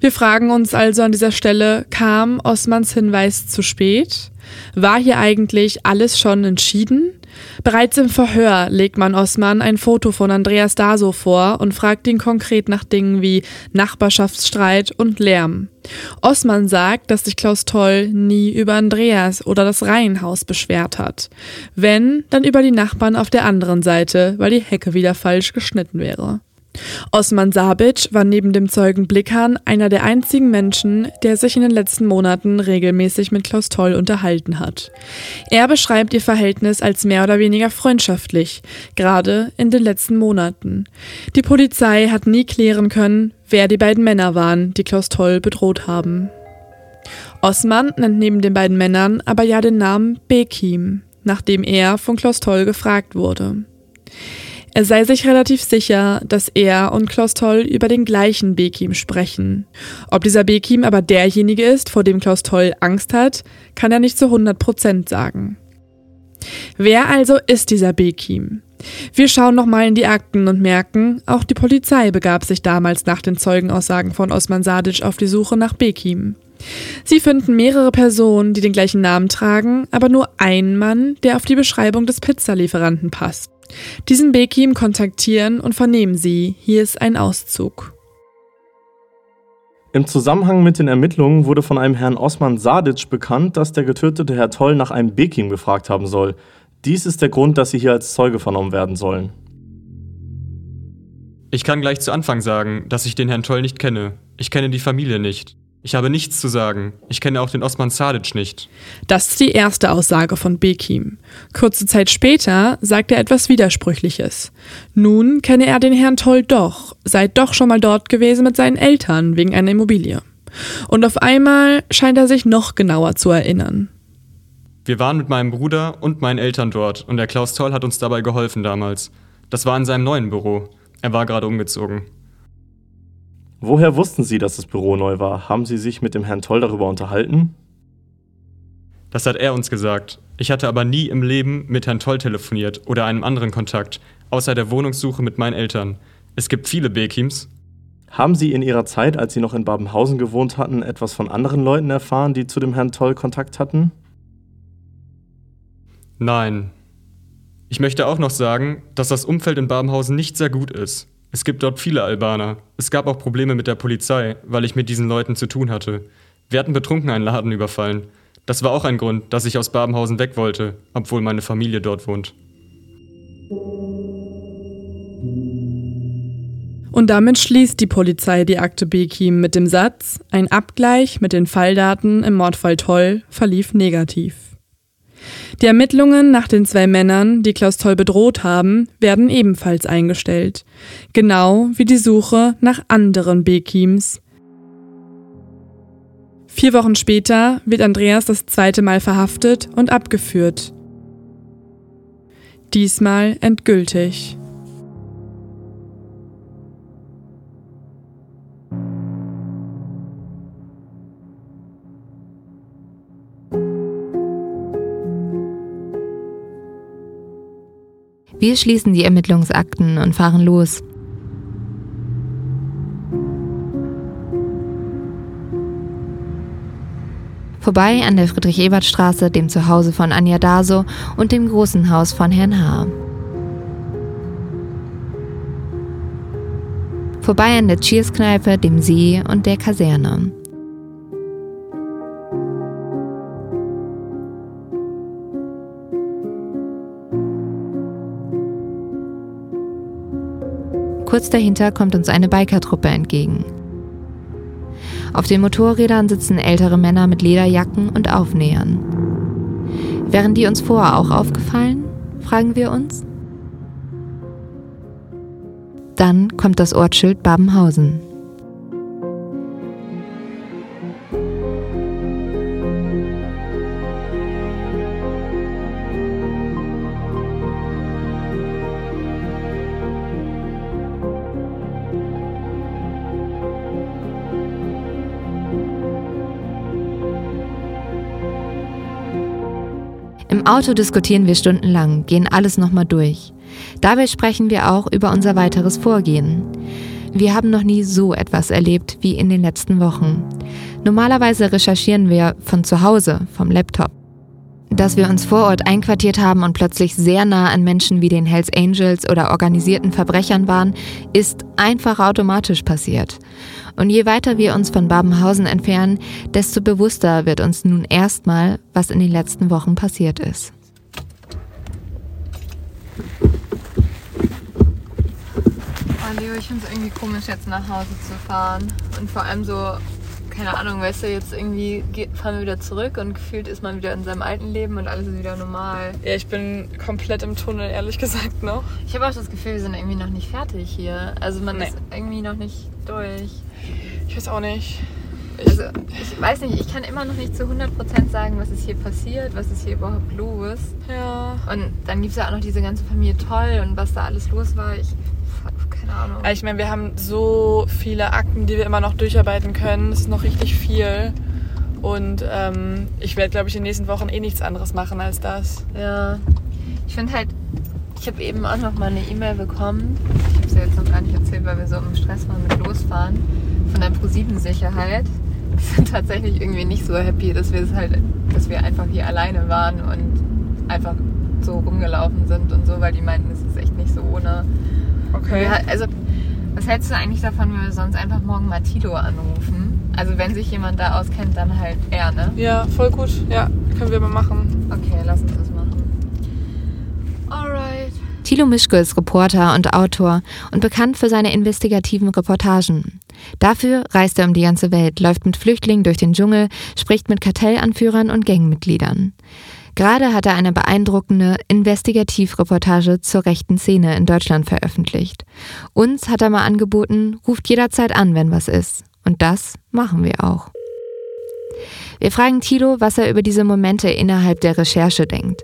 Wir fragen uns also an dieser Stelle, kam Osmans Hinweis zu spät? War hier eigentlich alles schon entschieden? Bereits im Verhör legt man Osman ein Foto von Andreas Daso vor und fragt ihn konkret nach Dingen wie Nachbarschaftsstreit und Lärm. Osman sagt, dass sich Klaus Toll nie über Andreas oder das Reihenhaus beschwert hat. Wenn, dann über die Nachbarn auf der anderen Seite, weil die Hecke wieder falsch geschnitten wäre. Osman Sabic war neben dem Zeugen Blickhahn einer der einzigen Menschen, der sich in den letzten Monaten regelmäßig mit Klaus Toll unterhalten hat. Er beschreibt ihr Verhältnis als mehr oder weniger freundschaftlich, gerade in den letzten Monaten. Die Polizei hat nie klären können, wer die beiden Männer waren, die Klaus Toll bedroht haben. Osman nennt neben den beiden Männern aber ja den Namen Bekim, nachdem er von Klaus Toll gefragt wurde. Er sei sich relativ sicher, dass er und Klaus Toll über den gleichen Bekim sprechen. Ob dieser Bekim aber derjenige ist, vor dem Klaus Toll Angst hat, kann er nicht zu 100 Prozent sagen. Wer also ist dieser Bekim? Wir schauen nochmal in die Akten und merken, auch die Polizei begab sich damals nach den Zeugenaussagen von Osman Sadic auf die Suche nach Bekim. Sie finden mehrere Personen, die den gleichen Namen tragen, aber nur einen Mann, der auf die Beschreibung des Pizzalieferanten passt. Diesen Bekim kontaktieren und vernehmen sie. Hier ist ein Auszug. Im Zusammenhang mit den Ermittlungen wurde von einem Herrn Osman Sadic bekannt, dass der getötete Herr Toll nach einem Bekim gefragt haben soll. Dies ist der Grund, dass Sie hier als Zeuge vernommen werden sollen. Ich kann gleich zu Anfang sagen, dass ich den Herrn Toll nicht kenne. Ich kenne die Familie nicht. Ich habe nichts zu sagen. Ich kenne auch den Osman Sadic nicht. Das ist die erste Aussage von Bekim. Kurze Zeit später sagt er etwas Widersprüchliches. Nun kenne er den Herrn Toll doch, sei doch schon mal dort gewesen mit seinen Eltern wegen einer Immobilie. Und auf einmal scheint er sich noch genauer zu erinnern. Wir waren mit meinem Bruder und meinen Eltern dort und der Klaus Toll hat uns dabei geholfen damals. Das war in seinem neuen Büro. Er war gerade umgezogen. Woher wussten Sie, dass das Büro neu war? Haben Sie sich mit dem Herrn Toll darüber unterhalten? Das hat er uns gesagt. Ich hatte aber nie im Leben mit Herrn Toll telefoniert oder einem anderen Kontakt, außer der Wohnungssuche mit meinen Eltern. Es gibt viele Bekims. Haben Sie in Ihrer Zeit, als Sie noch in Babenhausen gewohnt hatten, etwas von anderen Leuten erfahren, die zu dem Herrn Toll Kontakt hatten? Nein. Ich möchte auch noch sagen, dass das Umfeld in Babenhausen nicht sehr gut ist. Es gibt dort viele Albaner. Es gab auch Probleme mit der Polizei, weil ich mit diesen Leuten zu tun hatte. Wir hatten betrunken einen Laden überfallen. Das war auch ein Grund, dass ich aus Babenhausen weg wollte, obwohl meine Familie dort wohnt. Und damit schließt die Polizei die Akte Bekim mit dem Satz, ein Abgleich mit den Falldaten im Mordfall Toll verlief negativ. Die Ermittlungen nach den zwei Männern, die Klaus Toll bedroht haben, werden ebenfalls eingestellt. Genau wie die Suche nach anderen Bekims. Vier Wochen später wird Andreas das zweite Mal verhaftet und abgeführt. Diesmal endgültig. Wir schließen die Ermittlungsakten und fahren los. Vorbei an der Friedrich-Ebert-Straße, dem Zuhause von Anja Daso und dem großen Haus von Herrn H. Vorbei an der Cheers-Kneipe, dem See und der Kaserne. Kurz dahinter kommt uns eine Bikertruppe entgegen. Auf den Motorrädern sitzen ältere Männer mit Lederjacken und Aufnähern. Wären die uns vorher auch aufgefallen? fragen wir uns. Dann kommt das Ortsschild Babenhausen. Auto diskutieren wir stundenlang, gehen alles nochmal durch. Dabei sprechen wir auch über unser weiteres Vorgehen. Wir haben noch nie so etwas erlebt wie in den letzten Wochen. Normalerweise recherchieren wir von zu Hause, vom Laptop. Dass wir uns vor Ort einquartiert haben und plötzlich sehr nah an Menschen wie den Hells Angels oder organisierten Verbrechern waren, ist einfach automatisch passiert. Und je weiter wir uns von Babenhausen entfernen, desto bewusster wird uns nun erstmal, was in den letzten Wochen passiert ist. Oh, Leo, ich finde es irgendwie komisch, jetzt nach Hause zu fahren. Und vor allem so, keine Ahnung, weißt du, jetzt irgendwie geht, fahren wir wieder zurück und gefühlt ist man wieder in seinem alten Leben und alles ist wieder normal. Ja, ich bin komplett im Tunnel, ehrlich gesagt noch. Ich habe auch das Gefühl, wir sind irgendwie noch nicht fertig hier. Also man Nee. ist irgendwie noch nicht durch. Ich weiß auch nicht. Also ich weiß nicht, ich kann immer noch nicht zu 100% sagen, was ist hier passiert, was ist hier überhaupt los. Ja. Und dann gibt es ja auch noch diese ganze Familie Toll und was da alles los war. Ich keine Ahnung. Ich meine, wir haben so viele Akten, die wir immer noch durcharbeiten können. Das ist noch richtig viel. Und ähm, ich werde, glaube ich, in den nächsten Wochen eh nichts anderes machen als das. Ja. Ich finde halt, ich habe eben auch noch mal eine E-Mail bekommen. Ich habe sie jetzt noch gar nicht erzählt, weil wir so im Stress waren mit Losfahren. Von der Pro-7-Sicherheit. Die sind tatsächlich irgendwie nicht so happy, dass wir es halt, dass wir einfach hier alleine waren und einfach so rumgelaufen sind und so, weil die meinten, es ist echt nicht so ohne. Okay. Wir, also, was hältst du eigentlich davon, wenn wir sonst einfach morgen mal Tilo anrufen? Also, wenn sich jemand da auskennt, dann halt er, ne? Ja, voll gut. Ja, können wir mal machen. Okay, lass uns das machen. Alright. Thilo Mischke ist Reporter und Autor und bekannt für seine investigativen Reportagen. Dafür reist er um die ganze Welt, läuft mit Flüchtlingen durch den Dschungel, spricht mit Kartellanführern und Gangmitgliedern. Gerade hat er eine beeindruckende Investigativreportage zur rechten Szene in Deutschland veröffentlicht. Uns hat er mal angeboten, ruft jederzeit an, wenn was ist. Und das machen wir auch. Wir fragen Thilo, was er über diese Momente innerhalb der Recherche denkt.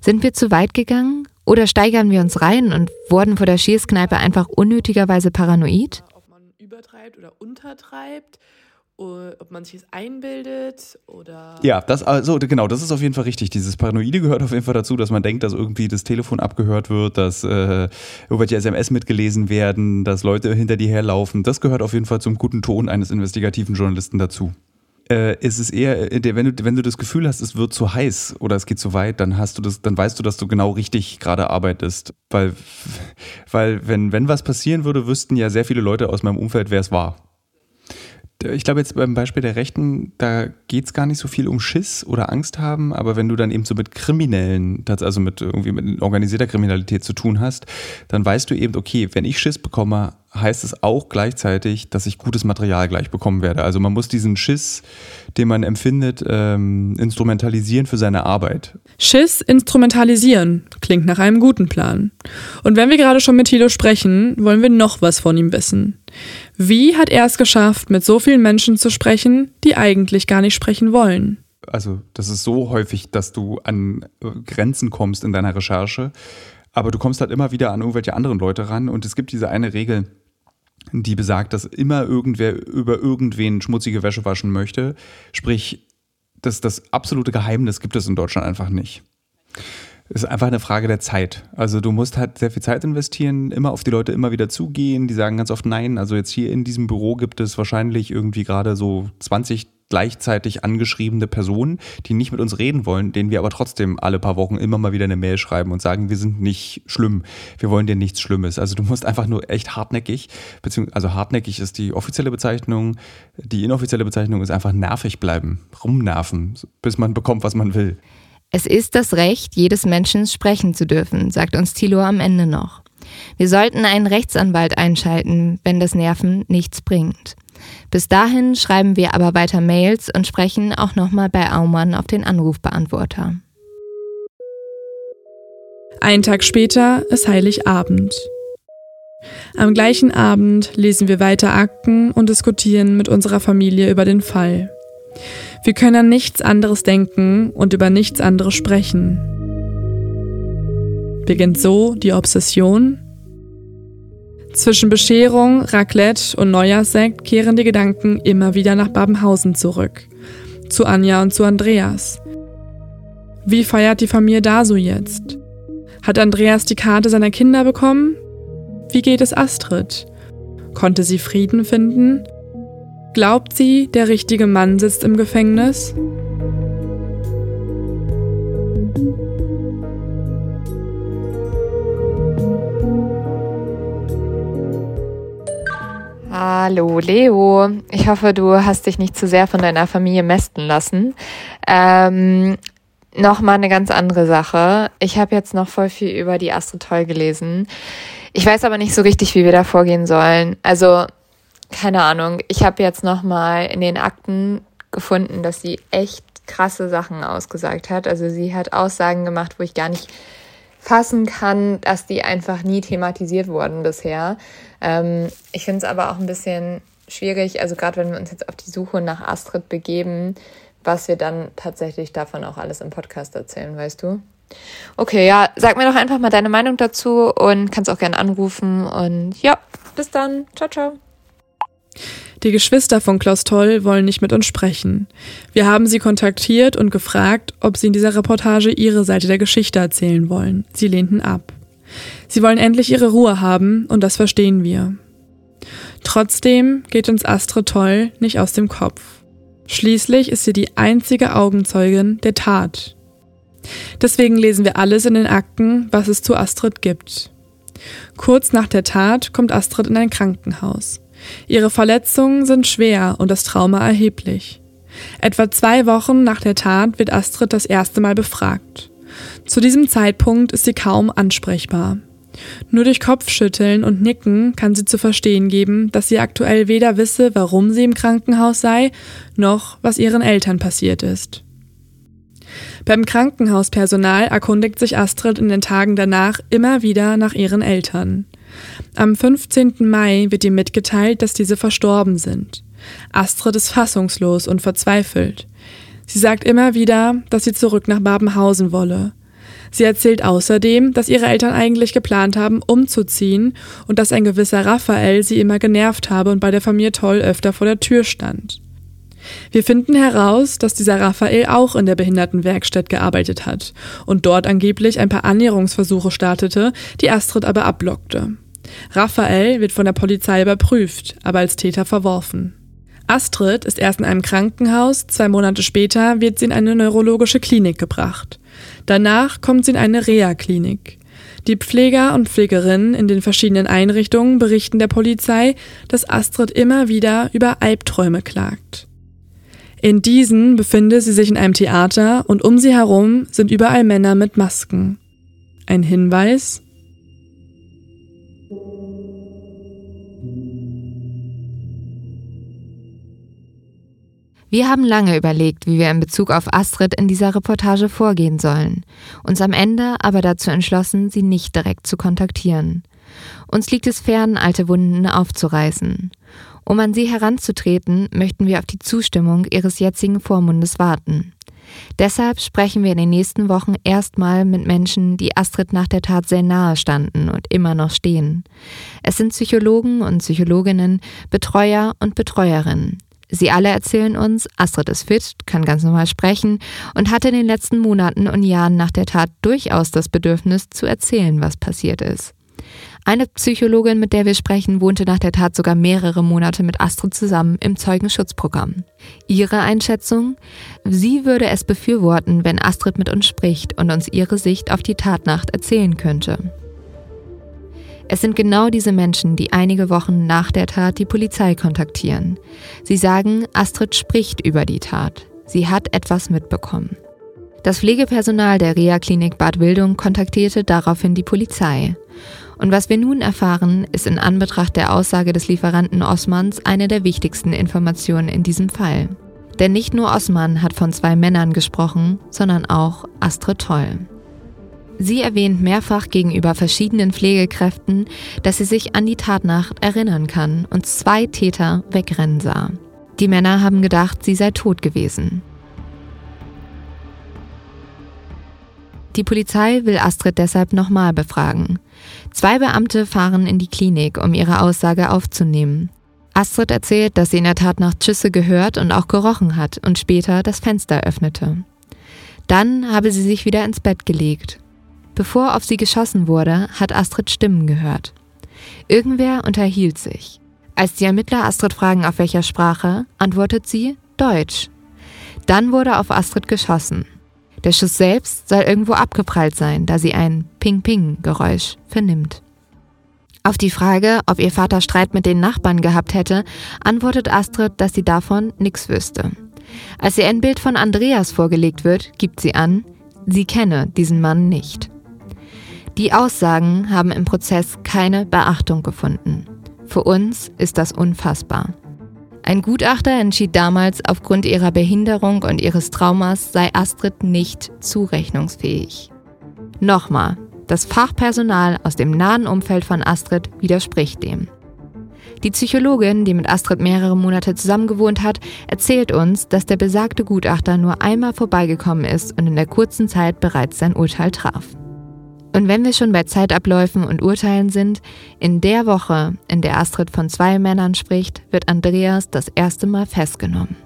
Sind wir zu weit gegangen? Oder steigern wir uns rein und wurden vor der Schießkneipe einfach unnötigerweise paranoid? Ob man übertreibt oder untertreibt, ob man sich es einbildet oder. Ja, das also genau, das ist auf jeden Fall richtig. Dieses Paranoide gehört auf jeden Fall dazu, dass man denkt, dass irgendwie das Telefon abgehört wird, dass äh, irgendwelche SMS mitgelesen werden, dass Leute hinter dir herlaufen. Das gehört auf jeden Fall zum guten Ton eines investigativen Journalisten dazu. Äh, es ist eher, äh, wenn du, wenn du das Gefühl hast, es wird zu heiß oder es geht zu weit, dann hast du das, dann weißt du, dass du genau richtig gerade arbeitest. Weil, weil wenn, wenn was passieren würde, wüssten ja sehr viele Leute aus meinem Umfeld, wer es war. Ich glaube jetzt beim Beispiel der Rechten, da geht es gar nicht so viel um Schiss oder Angst haben, aber wenn du dann eben so mit Kriminellen, also mit irgendwie mit organisierter Kriminalität zu tun hast, dann weißt du eben, okay, wenn ich Schiss bekomme, heißt es auch gleichzeitig, dass ich gutes Material gleich bekommen werde. Also man muss diesen Schiss, den man empfindet, ähm, instrumentalisieren für seine Arbeit. Schiss instrumentalisieren klingt nach einem guten Plan. Und wenn wir gerade schon mit Tilo sprechen, wollen wir noch was von ihm wissen. Wie hat er es geschafft, mit so vielen Menschen zu sprechen, die eigentlich gar nicht sprechen wollen? Also das ist so häufig, dass du an äh, Grenzen kommst in deiner Recherche, aber du kommst halt immer wieder an irgendwelche anderen Leute ran und es gibt diese eine Regel, die besagt, dass immer irgendwer über irgendwen schmutzige Wäsche waschen möchte. Sprich, das, das absolute Geheimnis gibt es in Deutschland einfach nicht. Es ist einfach eine Frage der Zeit. Also du musst halt sehr viel Zeit investieren, immer auf die Leute immer wieder zugehen. Die sagen ganz oft nein. Also jetzt hier in diesem Büro gibt es wahrscheinlich irgendwie gerade so 20 gleichzeitig angeschriebene Personen, die nicht mit uns reden wollen, denen wir aber trotzdem alle paar Wochen immer mal wieder eine Mail schreiben und sagen, wir sind nicht schlimm, wir wollen dir nichts Schlimmes. Also du musst einfach nur echt hartnäckig, beziehungsweise also hartnäckig ist die offizielle Bezeichnung, die inoffizielle Bezeichnung ist einfach nervig bleiben, rumnerven, bis man bekommt, was man will. Es ist das Recht jedes Menschen sprechen zu dürfen, sagt uns Thilo am Ende noch. Wir sollten einen Rechtsanwalt einschalten, wenn das Nerven nichts bringt. Bis dahin schreiben wir aber weiter Mails und sprechen auch nochmal bei Aumann auf den Anrufbeantworter. Ein Tag später ist Heiligabend. Am gleichen Abend lesen wir weiter Akten und diskutieren mit unserer Familie über den Fall. Wir können an nichts anderes denken und über nichts anderes sprechen. Beginnt so die Obsession? Zwischen Bescherung, Raclette und Neujahrssekt kehren die Gedanken immer wieder nach Babenhausen zurück. Zu Anja und zu Andreas. Wie feiert die Familie da so jetzt? Hat Andreas die Karte seiner Kinder bekommen? Wie geht es Astrid? Konnte sie Frieden finden? Glaubt sie, der richtige Mann sitzt im Gefängnis? Hallo Leo, ich hoffe, du hast dich nicht zu sehr von deiner Familie mästen lassen. Ähm, Nochmal eine ganz andere Sache. Ich habe jetzt noch voll viel über die Astrid Toll gelesen. Ich weiß aber nicht so richtig, wie wir da vorgehen sollen. Also, keine Ahnung. Ich habe jetzt nochmal in den Akten gefunden, dass sie echt krasse Sachen ausgesagt hat. Also sie hat Aussagen gemacht, wo ich gar nicht fassen kann, dass die einfach nie thematisiert wurden bisher. Ähm, ich finde es aber auch ein bisschen schwierig, also gerade wenn wir uns jetzt auf die Suche nach Astrid begeben, was wir dann tatsächlich davon auch alles im Podcast erzählen, weißt du? Okay, ja, sag mir doch einfach mal deine Meinung dazu und kannst auch gerne anrufen und ja, bis dann. Ciao, ciao. Die Geschwister von Klaus Toll wollen nicht mit uns sprechen. Wir haben sie kontaktiert und gefragt, ob sie in dieser Reportage ihre Seite der Geschichte erzählen wollen. Sie lehnten ab. Sie wollen endlich ihre Ruhe haben und das verstehen wir. Trotzdem geht uns Astrid Toll nicht aus dem Kopf. Schließlich ist sie die einzige Augenzeugin der Tat. Deswegen lesen wir alles in den Akten, was es zu Astrid gibt. Kurz nach der Tat kommt Astrid in ein Krankenhaus. Ihre Verletzungen sind schwer und das Trauma erheblich. Etwa zwei Wochen nach der Tat wird Astrid das erste Mal befragt. Zu diesem Zeitpunkt ist sie kaum ansprechbar. Nur durch Kopfschütteln und Nicken kann sie zu verstehen geben, dass sie aktuell weder wisse, warum sie im Krankenhaus sei, noch was ihren Eltern passiert ist. Beim Krankenhauspersonal erkundigt sich Astrid in den Tagen danach immer wieder nach ihren Eltern. Am 15. Mai wird ihr mitgeteilt, dass diese verstorben sind. Astrid ist fassungslos und verzweifelt. Sie sagt immer wieder, dass sie zurück nach Babenhausen wolle. Sie erzählt außerdem, dass ihre Eltern eigentlich geplant haben, umzuziehen und dass ein gewisser Raphael sie immer genervt habe und bei der Familie Toll öfter vor der Tür stand. Wir finden heraus, dass dieser Raphael auch in der Behindertenwerkstatt gearbeitet hat und dort angeblich ein paar Annäherungsversuche startete, die Astrid aber ablockte. Raphael wird von der Polizei überprüft, aber als Täter verworfen. Astrid ist erst in einem Krankenhaus, zwei Monate später wird sie in eine neurologische Klinik gebracht. Danach kommt sie in eine Reha-Klinik. Die Pfleger und Pflegerinnen in den verschiedenen Einrichtungen berichten der Polizei, dass Astrid immer wieder über Albträume klagt. In diesen befinde sie sich in einem Theater und um sie herum sind überall Männer mit Masken. Ein Hinweis, Wir haben lange überlegt, wie wir in Bezug auf Astrid in dieser Reportage vorgehen sollen, uns am Ende aber dazu entschlossen, sie nicht direkt zu kontaktieren. Uns liegt es fern, alte Wunden aufzureißen. Um an sie heranzutreten, möchten wir auf die Zustimmung ihres jetzigen Vormundes warten. Deshalb sprechen wir in den nächsten Wochen erstmal mit Menschen, die Astrid nach der Tat sehr nahe standen und immer noch stehen. Es sind Psychologen und Psychologinnen, Betreuer und Betreuerinnen. Sie alle erzählen uns, Astrid ist fit, kann ganz normal sprechen und hatte in den letzten Monaten und Jahren nach der Tat durchaus das Bedürfnis zu erzählen, was passiert ist. Eine Psychologin, mit der wir sprechen, wohnte nach der Tat sogar mehrere Monate mit Astrid zusammen im Zeugenschutzprogramm. Ihre Einschätzung? Sie würde es befürworten, wenn Astrid mit uns spricht und uns ihre Sicht auf die Tatnacht erzählen könnte. Es sind genau diese Menschen, die einige Wochen nach der Tat die Polizei kontaktieren. Sie sagen, Astrid spricht über die Tat. Sie hat etwas mitbekommen. Das Pflegepersonal der Reha-Klinik Bad Wildung kontaktierte daraufhin die Polizei. Und was wir nun erfahren, ist in Anbetracht der Aussage des Lieferanten Osmans eine der wichtigsten Informationen in diesem Fall. Denn nicht nur Osman hat von zwei Männern gesprochen, sondern auch Astrid Toll. Sie erwähnt mehrfach gegenüber verschiedenen Pflegekräften, dass sie sich an die Tatnacht erinnern kann und zwei Täter wegrennen sah. Die Männer haben gedacht, sie sei tot gewesen. Die Polizei will Astrid deshalb nochmal befragen. Zwei Beamte fahren in die Klinik, um ihre Aussage aufzunehmen. Astrid erzählt, dass sie in der Tatnacht Schüsse gehört und auch gerochen hat und später das Fenster öffnete. Dann habe sie sich wieder ins Bett gelegt. Bevor auf sie geschossen wurde, hat Astrid Stimmen gehört. Irgendwer unterhielt sich. Als die Ermittler Astrid fragen, auf welcher Sprache, antwortet sie Deutsch. Dann wurde auf Astrid geschossen. Der Schuss selbst soll irgendwo abgeprallt sein, da sie ein Ping-Ping-Geräusch vernimmt. Auf die Frage, ob ihr Vater Streit mit den Nachbarn gehabt hätte, antwortet Astrid, dass sie davon nichts wüsste. Als ihr ein Bild von Andreas vorgelegt wird, gibt sie an, sie kenne diesen Mann nicht. Die Aussagen haben im Prozess keine Beachtung gefunden. Für uns ist das unfassbar. Ein Gutachter entschied damals, aufgrund ihrer Behinderung und ihres Traumas sei Astrid nicht zurechnungsfähig. Nochmal, das Fachpersonal aus dem nahen Umfeld von Astrid widerspricht dem. Die Psychologin, die mit Astrid mehrere Monate zusammengewohnt hat, erzählt uns, dass der besagte Gutachter nur einmal vorbeigekommen ist und in der kurzen Zeit bereits sein Urteil traf. Und wenn wir schon bei Zeitabläufen und Urteilen sind, in der Woche, in der Astrid von zwei Männern spricht, wird Andreas das erste Mal festgenommen.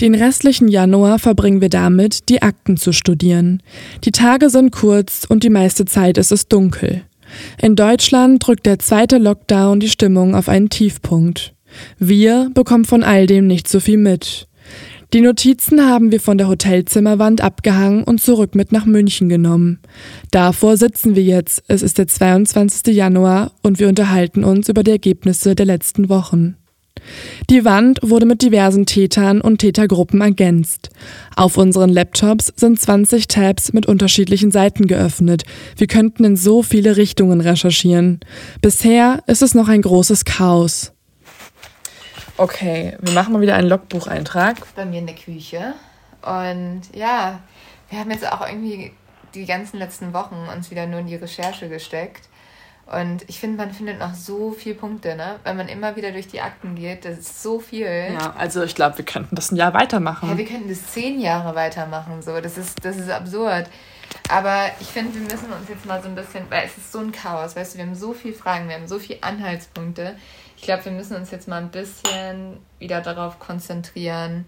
Den restlichen Januar verbringen wir damit, die Akten zu studieren. Die Tage sind kurz und die meiste Zeit ist es dunkel. In Deutschland drückt der zweite Lockdown die Stimmung auf einen Tiefpunkt. Wir bekommen von all dem nicht so viel mit. Die Notizen haben wir von der Hotelzimmerwand abgehangen und zurück mit nach München genommen. Davor sitzen wir jetzt, es ist der 22. Januar und wir unterhalten uns über die Ergebnisse der letzten Wochen. Die Wand wurde mit diversen Tätern und Tätergruppen ergänzt. Auf unseren Laptops sind 20 Tabs mit unterschiedlichen Seiten geöffnet. Wir könnten in so viele Richtungen recherchieren. Bisher ist es noch ein großes Chaos. Okay, wir machen mal wieder einen Logbucheintrag. Bei mir in der Küche. Und ja, wir haben jetzt auch irgendwie die ganzen letzten Wochen uns wieder nur in die Recherche gesteckt. Und ich finde, man findet noch so viele Punkte, ne? Wenn man immer wieder durch die Akten geht, das ist so viel. Ja, also ich glaube, wir könnten das ein Jahr weitermachen. Ja, wir könnten das zehn Jahre weitermachen. So. Das, ist, das ist absurd. Aber ich finde, wir müssen uns jetzt mal so ein bisschen, weil es ist so ein Chaos, weißt du, wir haben so viele Fragen, wir haben so viele Anhaltspunkte. Ich glaube, wir müssen uns jetzt mal ein bisschen wieder darauf konzentrieren,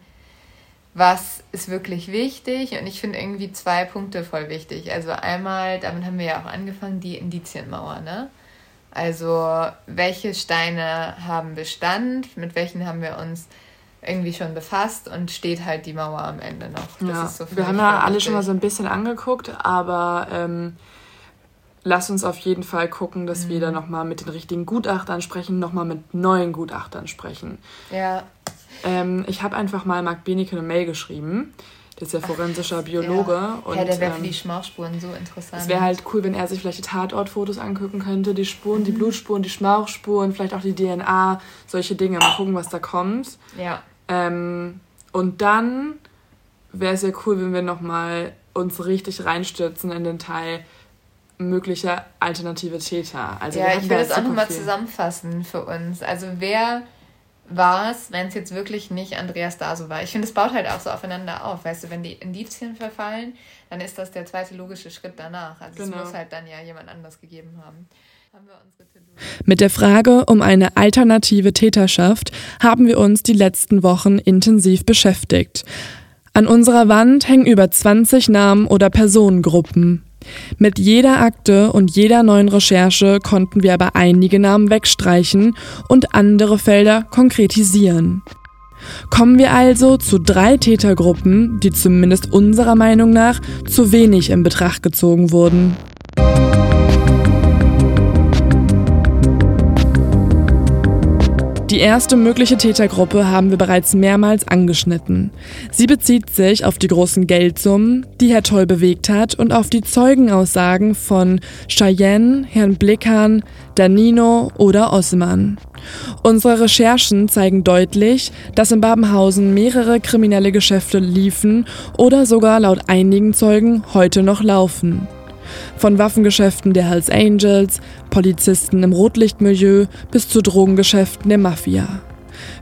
was ist wirklich wichtig. Und ich finde irgendwie zwei Punkte voll wichtig. Also einmal, damit haben wir ja auch angefangen, die Indizienmauer, ne? Also welche Steine haben Bestand, mit welchen haben wir uns irgendwie schon befasst und steht halt die Mauer am Ende noch. Das ja, ist so wir haben ja alle schon mal so ein bisschen angeguckt, aber ähm, lass uns auf jeden Fall gucken, dass mhm. wir da nochmal mit den richtigen Gutachtern sprechen, nochmal mit neuen Gutachtern sprechen. Ja. Ähm, ich habe einfach mal Marc Benecke eine Mail geschrieben. Der ist ja forensischer Biologe. Ja, und, ja der wäre ähm, für die Schmauchspuren so interessant. Es wäre halt cool, wenn er sich vielleicht die Tatortfotos angucken könnte, die Spuren, mhm. die Blutspuren, die Schmauchspuren, vielleicht auch die DNA, solche Dinge. Mal gucken, was da kommt. Ja. Ähm, und dann wäre es ja cool, wenn wir nochmal uns richtig reinstürzen in den Teil möglicher alternative Täter. Also ja, ich will das auch nochmal zusammenfassen für uns. Also wer war es, wenn es jetzt wirklich nicht Andreas Daso war. Ich finde, es baut halt auch so aufeinander auf. Weißt du, wenn die Indizien verfallen, dann ist das der zweite logische Schritt danach. Also genau. es muss halt dann ja jemand anders gegeben haben. Mit der Frage um eine alternative Täterschaft haben wir uns die letzten Wochen intensiv beschäftigt. An unserer Wand hängen über 20 Namen oder Personengruppen. Mit jeder Akte und jeder neuen Recherche konnten wir aber einige Namen wegstreichen und andere Felder konkretisieren. Kommen wir also zu drei Tätergruppen, die zumindest unserer Meinung nach zu wenig in Betracht gezogen wurden. Die erste mögliche Tätergruppe haben wir bereits mehrmals angeschnitten. Sie bezieht sich auf die großen Geldsummen, die Herr Toll bewegt hat und auf die Zeugenaussagen von Cheyenne, Herrn Blickhahn, Danino oder Osman. Unsere Recherchen zeigen deutlich, dass in Babenhausen mehrere kriminelle Geschäfte liefen oder sogar laut einigen Zeugen heute noch laufen. Von Waffengeschäften der Hells Angels, Polizisten im Rotlichtmilieu bis zu Drogengeschäften der Mafia.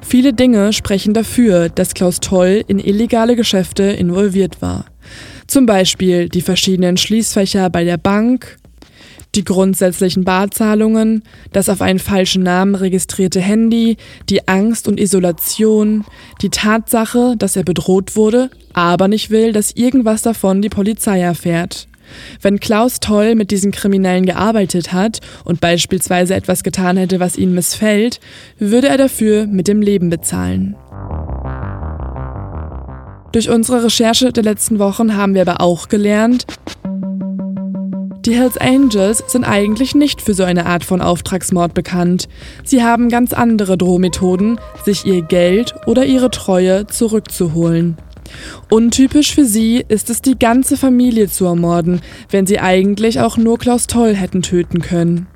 Viele Dinge sprechen dafür, dass Klaus Toll in illegale Geschäfte involviert war. Zum Beispiel die verschiedenen Schließfächer bei der Bank, die grundsätzlichen Barzahlungen, das auf einen falschen Namen registrierte Handy, die Angst und Isolation, die Tatsache, dass er bedroht wurde, aber nicht will, dass irgendwas davon die Polizei erfährt. Wenn Klaus Toll mit diesen Kriminellen gearbeitet hat und beispielsweise etwas getan hätte, was ihnen missfällt, würde er dafür mit dem Leben bezahlen. Durch unsere Recherche der letzten Wochen haben wir aber auch gelernt, die Hells Angels sind eigentlich nicht für so eine Art von Auftragsmord bekannt. Sie haben ganz andere Drohmethoden, sich ihr Geld oder ihre Treue zurückzuholen. Untypisch für sie ist es, die ganze Familie zu ermorden, wenn sie eigentlich auch nur Klaus Toll hätten töten können.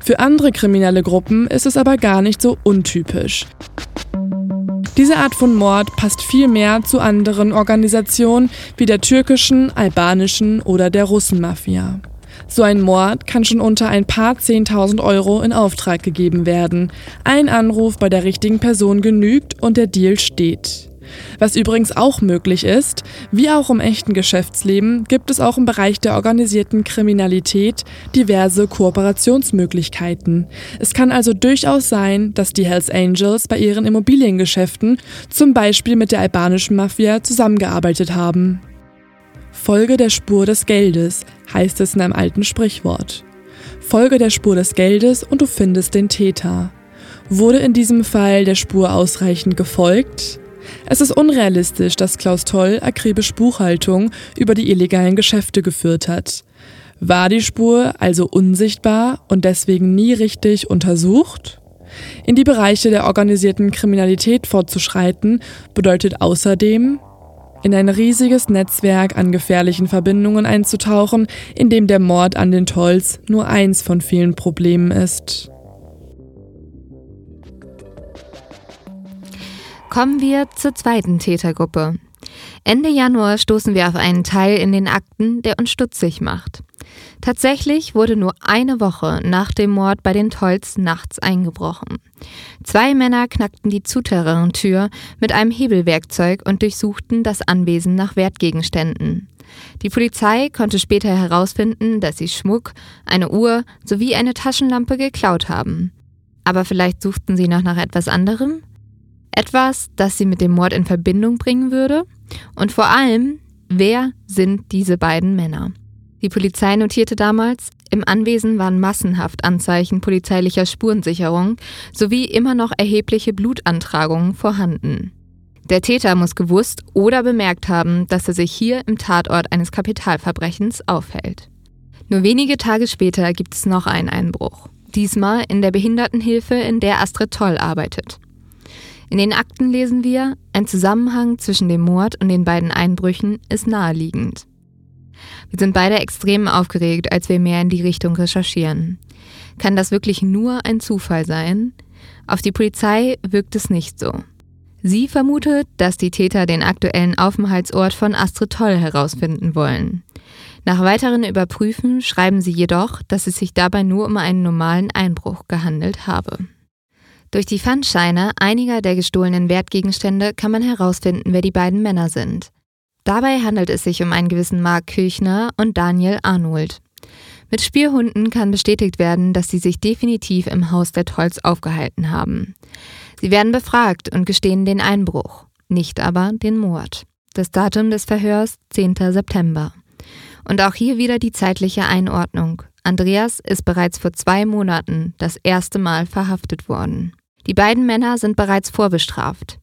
Für andere kriminelle Gruppen ist es aber gar nicht so untypisch. Diese Art von Mord passt viel mehr zu anderen Organisationen wie der türkischen, albanischen oder der Russenmafia. So ein Mord kann schon unter ein paar 10.000 Euro in Auftrag gegeben werden. Ein Anruf bei der richtigen Person genügt und der Deal steht. Was übrigens auch möglich ist, wie auch im echten Geschäftsleben, gibt es auch im Bereich der organisierten Kriminalität diverse Kooperationsmöglichkeiten. Es kann also durchaus sein, dass die Hells Angels bei ihren Immobiliengeschäften zum Beispiel mit der albanischen Mafia zusammengearbeitet haben. Folge der Spur des Geldes heißt es in einem alten Sprichwort. Folge der Spur des Geldes und du findest den Täter. Wurde in diesem Fall der Spur ausreichend gefolgt? Es ist unrealistisch, dass Klaus Toll akribisch Buchhaltung über die illegalen Geschäfte geführt hat. War die Spur also unsichtbar und deswegen nie richtig untersucht? In die Bereiche der organisierten Kriminalität fortzuschreiten bedeutet außerdem, in ein riesiges Netzwerk an gefährlichen Verbindungen einzutauchen, in dem der Mord an den Tolls nur eins von vielen Problemen ist. Kommen wir zur zweiten Tätergruppe. Ende Januar stoßen wir auf einen Teil in den Akten, der uns stutzig macht. Tatsächlich wurde nur eine Woche nach dem Mord bei den Tolls nachts eingebrochen. Zwei Männer knackten die Zuterrain-Tür mit einem Hebelwerkzeug und durchsuchten das Anwesen nach Wertgegenständen. Die Polizei konnte später herausfinden, dass sie Schmuck, eine Uhr sowie eine Taschenlampe geklaut haben. Aber vielleicht suchten sie noch nach etwas anderem? Etwas, das sie mit dem Mord in Verbindung bringen würde? Und vor allem, wer sind diese beiden Männer? Die Polizei notierte damals, im Anwesen waren massenhaft Anzeichen polizeilicher Spurensicherung sowie immer noch erhebliche Blutantragungen vorhanden. Der Täter muss gewusst oder bemerkt haben, dass er sich hier im Tatort eines Kapitalverbrechens aufhält. Nur wenige Tage später gibt es noch einen Einbruch. Diesmal in der Behindertenhilfe, in der Astrid Toll arbeitet. In den Akten lesen wir, ein Zusammenhang zwischen dem Mord und den beiden Einbrüchen ist naheliegend. Wir sind beide extrem aufgeregt, als wir mehr in die Richtung recherchieren. Kann das wirklich nur ein Zufall sein? Auf die Polizei wirkt es nicht so. Sie vermutet, dass die Täter den aktuellen Aufenthaltsort von Astrid Toll herausfinden wollen. Nach weiteren Überprüfen schreiben sie jedoch, dass es sich dabei nur um einen normalen Einbruch gehandelt habe. Durch die Pfandscheine einiger der gestohlenen Wertgegenstände kann man herausfinden, wer die beiden Männer sind. Dabei handelt es sich um einen gewissen Mark Kirchner und Daniel Arnold. Mit Spürhunden kann bestätigt werden, dass sie sich definitiv im Haus der Tolls aufgehalten haben. Sie werden befragt und gestehen den Einbruch, nicht aber den Mord. Das Datum des Verhörs 10. September. Und auch hier wieder die zeitliche Einordnung. Andreas ist bereits vor zwei Monaten das erste Mal verhaftet worden. Die beiden Männer sind bereits vorbestraft.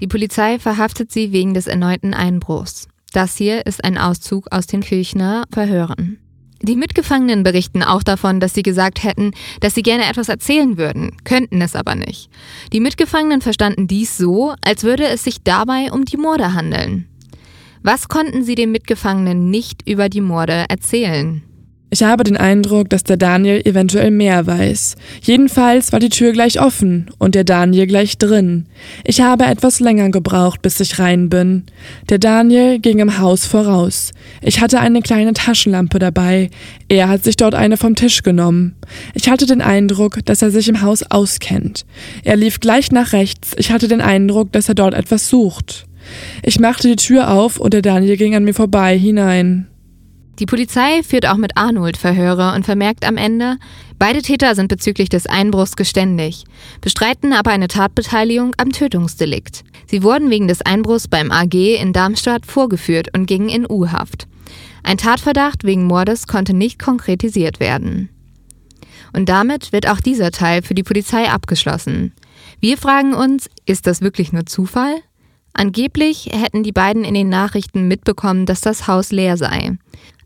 Die Polizei verhaftet sie wegen des erneuten Einbruchs. Das hier ist ein Auszug aus den Kirchner Verhören. Die Mitgefangenen berichten auch davon, dass sie gesagt hätten, dass sie gerne etwas erzählen würden, könnten es aber nicht. Die Mitgefangenen verstanden dies so, als würde es sich dabei um die Morde handeln. Was konnten sie den Mitgefangenen nicht über die Morde erzählen? Ich habe den Eindruck, dass der Daniel eventuell mehr weiß. Jedenfalls war die Tür gleich offen und der Daniel gleich drin. Ich habe etwas länger gebraucht, bis ich rein bin. Der Daniel ging im Haus voraus. Ich hatte eine kleine Taschenlampe dabei. Er hat sich dort eine vom Tisch genommen. Ich hatte den Eindruck, dass er sich im Haus auskennt. Er lief gleich nach rechts. Ich hatte den Eindruck, dass er dort etwas sucht. Ich machte die Tür auf und der Daniel ging an mir vorbei hinein. Die Polizei führt auch mit Arnold Verhöre und vermerkt am Ende, beide Täter sind bezüglich des Einbruchs geständig, bestreiten aber eine Tatbeteiligung am Tötungsdelikt. Sie wurden wegen des Einbruchs beim AG in Darmstadt vorgeführt und gingen in U-Haft. Ein Tatverdacht wegen Mordes konnte nicht konkretisiert werden. Und damit wird auch dieser Teil für die Polizei abgeschlossen. Wir fragen uns, ist das wirklich nur Zufall? Angeblich hätten die beiden in den Nachrichten mitbekommen, dass das Haus leer sei.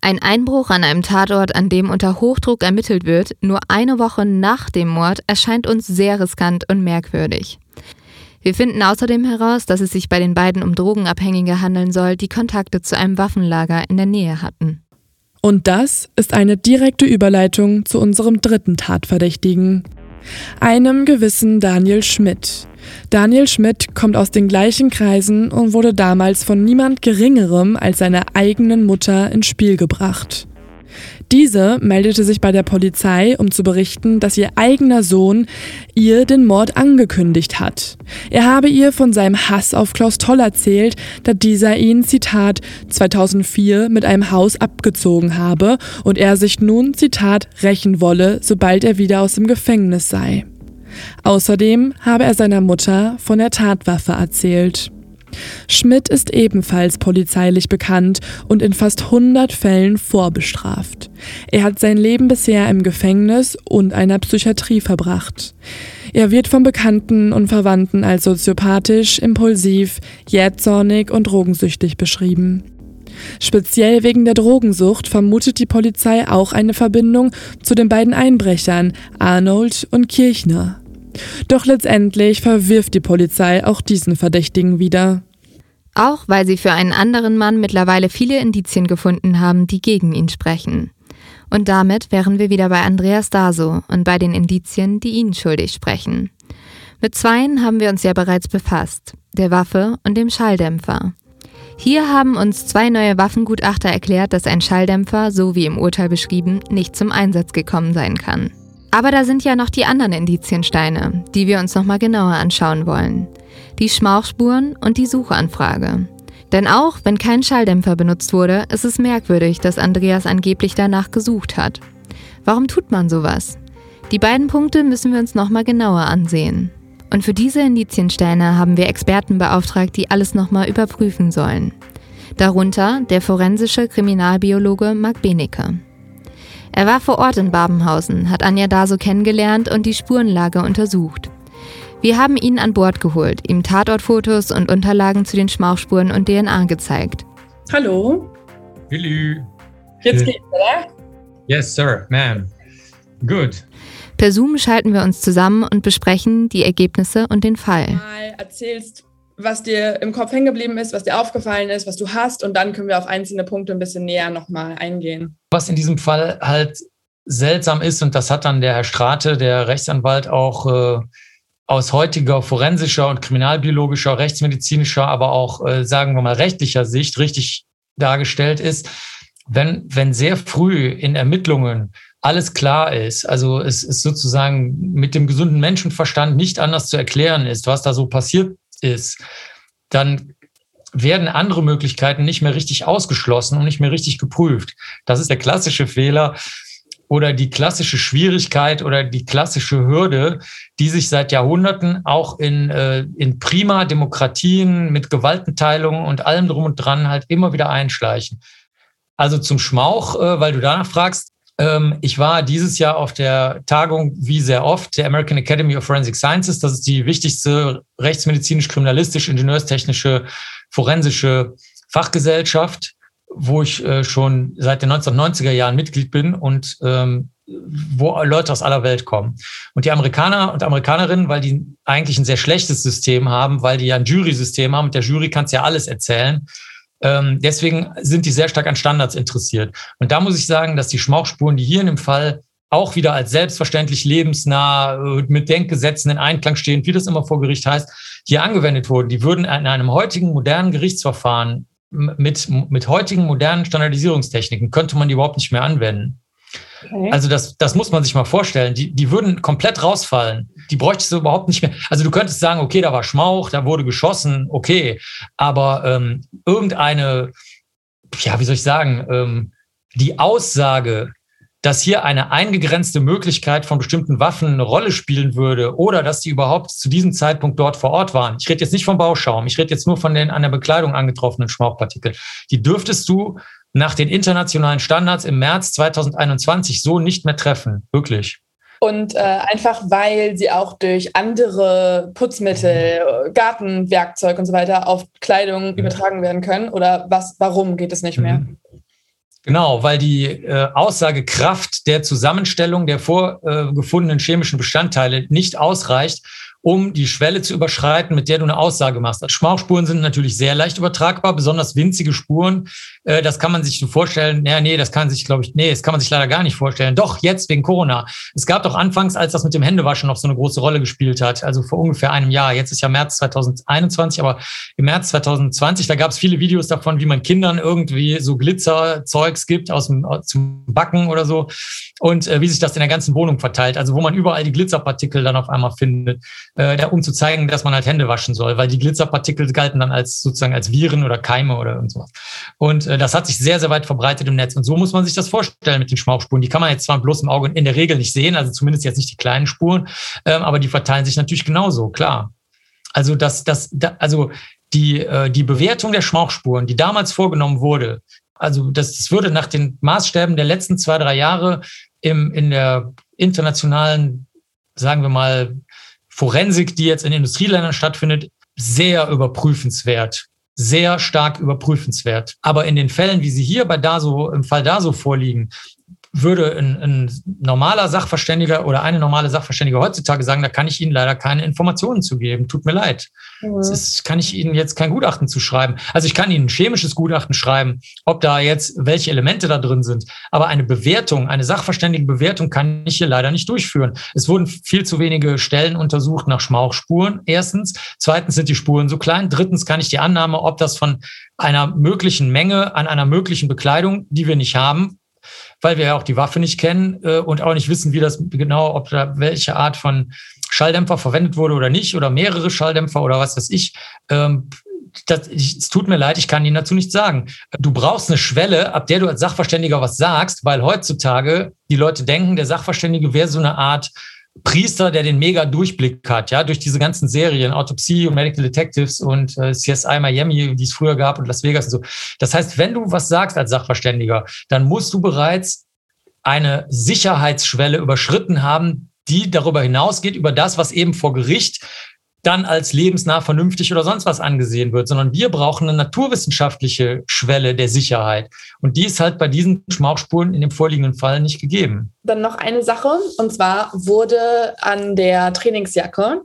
Ein Einbruch an einem Tatort, an dem unter Hochdruck ermittelt wird, nur eine Woche nach dem Mord, erscheint uns sehr riskant und merkwürdig. Wir finden außerdem heraus, dass es sich bei den beiden um Drogenabhängige handeln soll, die Kontakte zu einem Waffenlager in der Nähe hatten. Und das ist eine direkte Überleitung zu unserem dritten Tatverdächtigen, einem gewissen Daniel Schmidt. Daniel Schmidt kommt aus den gleichen Kreisen und wurde damals von niemand Geringerem als seiner eigenen Mutter ins Spiel gebracht. Diese meldete sich bei der Polizei, um zu berichten, dass ihr eigener Sohn ihr den Mord angekündigt hat. Er habe ihr von seinem Hass auf Klaus Toll erzählt, da dieser ihn, Zitat, 2004 mit einem Haus abgezogen habe und er sich nun, Zitat, rächen wolle, sobald er wieder aus dem Gefängnis sei. Außerdem habe er seiner Mutter von der Tatwaffe erzählt. Schmidt ist ebenfalls polizeilich bekannt und in fast 100 Fällen vorbestraft. Er hat sein Leben bisher im Gefängnis und einer Psychiatrie verbracht. Er wird von Bekannten und Verwandten als soziopathisch, impulsiv, jähzornig und drogensüchtig beschrieben. Speziell wegen der Drogensucht vermutet die Polizei auch eine Verbindung zu den beiden Einbrechern Arnold und Kirchner. Doch letztendlich verwirft die Polizei auch diesen Verdächtigen wieder. Auch weil sie für einen anderen Mann mittlerweile viele Indizien gefunden haben, die gegen ihn sprechen. Und damit wären wir wieder bei Andreas Daso und bei den Indizien, die ihn schuldig sprechen. Mit zweien haben wir uns ja bereits befasst, der Waffe und dem Schalldämpfer. Hier haben uns zwei neue Waffengutachter erklärt, dass ein Schalldämpfer, so wie im Urteil beschrieben, nicht zum Einsatz gekommen sein kann. Aber da sind ja noch die anderen Indiziensteine, die wir uns nochmal genauer anschauen wollen. Die Schmauchspuren und die Suchanfrage. Denn auch wenn kein Schalldämpfer benutzt wurde, ist es merkwürdig, dass Andreas angeblich danach gesucht hat. Warum tut man sowas? Die beiden Punkte müssen wir uns nochmal genauer ansehen. Und für diese Indiziensteine haben wir Experten beauftragt, die alles nochmal überprüfen sollen. Darunter der forensische Kriminalbiologe Marc Benecke. Er war vor Ort in Babenhausen, hat Anja Daso kennengelernt und die Spurenlage untersucht. Wir haben ihn an Bord geholt, ihm Tatortfotos und Unterlagen zu den Schmauchspuren und DNA gezeigt. Hallo. Hallo. Jetzt geht's, oder? Yes, sir, ma'am. Good. Per Zoom schalten wir uns zusammen und besprechen die Ergebnisse und den Fall. Mal erzählst, was dir im Kopf hängen geblieben ist, was dir aufgefallen ist, was du hast und dann können wir auf einzelne Punkte ein bisschen näher nochmal eingehen. Was in diesem Fall halt seltsam ist, und das hat dann der Herr Strate, der Rechtsanwalt, auch äh, aus heutiger forensischer und kriminalbiologischer, rechtsmedizinischer, aber auch, äh, sagen wir mal, rechtlicher Sicht richtig dargestellt ist, wenn, wenn sehr früh in Ermittlungen alles klar ist, also es ist sozusagen mit dem gesunden Menschenverstand nicht anders zu erklären ist, was da so passiert ist, dann werden andere Möglichkeiten nicht mehr richtig ausgeschlossen und nicht mehr richtig geprüft. Das ist der klassische Fehler oder die klassische Schwierigkeit oder die klassische Hürde, die sich seit Jahrhunderten auch in, äh, in prima Demokratien mit Gewaltenteilung und allem drum und dran halt immer wieder einschleichen. Also zum Schmauch, äh, weil du danach fragst, ich war dieses Jahr auf der Tagung, wie sehr oft, der American Academy of Forensic Sciences. Das ist die wichtigste rechtsmedizinisch-kriminalistisch-ingenieurstechnische forensische Fachgesellschaft, wo ich äh, schon seit den 1990er Jahren Mitglied bin und ähm, wo Leute aus aller Welt kommen. Und die Amerikaner und Amerikanerinnen, weil die eigentlich ein sehr schlechtes System haben, weil die ja ein Jury-System haben, mit der Jury kannst ja alles erzählen, ähm, deswegen sind die sehr stark an Standards interessiert. Und da muss ich sagen, dass die Schmauchspuren, die hier in dem Fall auch wieder als selbstverständlich lebensnah äh, mit Denkgesetzen in Einklang stehen, wie das immer vor Gericht heißt, hier angewendet wurden, die würden in einem heutigen modernen Gerichtsverfahren mit, mit heutigen modernen Standardisierungstechniken könnte man die überhaupt nicht mehr anwenden. Okay. Also das, das muss man sich mal vorstellen. Die, die würden komplett rausfallen. Die bräuchtest du überhaupt nicht mehr. Also du könntest sagen, okay, da war Schmauch, da wurde geschossen, okay. Aber ähm, irgendeine, ja, wie soll ich sagen, ähm, die Aussage, dass hier eine eingegrenzte Möglichkeit von bestimmten Waffen eine Rolle spielen würde oder dass die überhaupt zu diesem Zeitpunkt dort vor Ort waren. Ich rede jetzt nicht vom Bauschaum, ich rede jetzt nur von den an der Bekleidung angetroffenen Schmauchpartikeln. Die dürftest du nach den internationalen Standards im März 2021 so nicht mehr treffen. Wirklich. Und äh, einfach weil sie auch durch andere Putzmittel, Gartenwerkzeug und so weiter auf Kleidung übertragen werden können? Oder was, warum geht es nicht mehr? Mhm. Genau, weil die äh, Aussagekraft der Zusammenstellung der vorgefundenen äh, chemischen Bestandteile nicht ausreicht, um die Schwelle zu überschreiten, mit der du eine Aussage machst. Also Schmauchspuren sind natürlich sehr leicht übertragbar, besonders winzige Spuren. Äh, das kann man sich so vorstellen. Ja, nee, das kann sich, glaube ich, nee, das kann man sich leider gar nicht vorstellen. Doch, jetzt wegen Corona. Es gab doch anfangs, als das mit dem Händewaschen noch so eine große Rolle gespielt hat, also vor ungefähr einem Jahr. Jetzt ist ja März 2021, aber im März 2020, da gab es viele Videos davon, wie man Kindern irgendwie so Glitzerzeugs gibt aus dem, zum Backen oder so und äh, wie sich das in der ganzen Wohnung verteilt. Also wo man überall die Glitzerpartikel dann auf einmal findet äh, um zu zeigen, dass man halt Hände waschen soll, weil die Glitzerpartikel galten dann als sozusagen als Viren oder Keime oder irgendwas. Und äh, das hat sich sehr, sehr weit verbreitet im Netz. Und so muss man sich das vorstellen mit den Schmauchspuren. Die kann man jetzt zwar bloß im Auge in der Regel nicht sehen, also zumindest jetzt nicht die kleinen Spuren, ähm, aber die verteilen sich natürlich genauso, klar. Also das, das, da, also die, äh, die Bewertung der Schmauchspuren, die damals vorgenommen wurde, also das, das würde nach den Maßstäben der letzten zwei, drei Jahre im, in der internationalen, sagen wir mal, Forensik, die jetzt in Industrieländern stattfindet, sehr überprüfenswert, sehr stark überprüfenswert. Aber in den Fällen, wie sie hier bei DASO, im Fall DASO vorliegen, würde ein, ein, normaler Sachverständiger oder eine normale Sachverständige heutzutage sagen, da kann ich Ihnen leider keine Informationen zu geben. Tut mir leid. Mhm. Das ist, kann ich Ihnen jetzt kein Gutachten zu schreiben. Also ich kann Ihnen ein chemisches Gutachten schreiben, ob da jetzt welche Elemente da drin sind. Aber eine Bewertung, eine sachverständige Bewertung kann ich hier leider nicht durchführen. Es wurden viel zu wenige Stellen untersucht nach Schmauchspuren. Erstens. Zweitens sind die Spuren so klein. Drittens kann ich die Annahme, ob das von einer möglichen Menge an einer möglichen Bekleidung, die wir nicht haben, weil wir ja auch die Waffe nicht kennen äh, und auch nicht wissen, wie das genau, ob da welche Art von Schalldämpfer verwendet wurde oder nicht oder mehrere Schalldämpfer oder was weiß ich. Ähm, das, es tut mir leid, ich kann Ihnen dazu nichts sagen. Du brauchst eine Schwelle, ab der du als Sachverständiger was sagst, weil heutzutage die Leute denken, der Sachverständige wäre so eine Art Priester, der den mega Durchblick hat, ja, durch diese ganzen Serien, Autopsie und Medical Detectives und äh, CSI Miami, die es früher gab und Las Vegas und so. Das heißt, wenn du was sagst als Sachverständiger, dann musst du bereits eine Sicherheitsschwelle überschritten haben, die darüber hinausgeht, über das, was eben vor Gericht dann als lebensnah vernünftig oder sonst was angesehen wird, sondern wir brauchen eine naturwissenschaftliche Schwelle der Sicherheit. Und die ist halt bei diesen Schmauchspuren in dem vorliegenden Fall nicht gegeben. Dann noch eine Sache, und zwar wurde an der Trainingsjacke,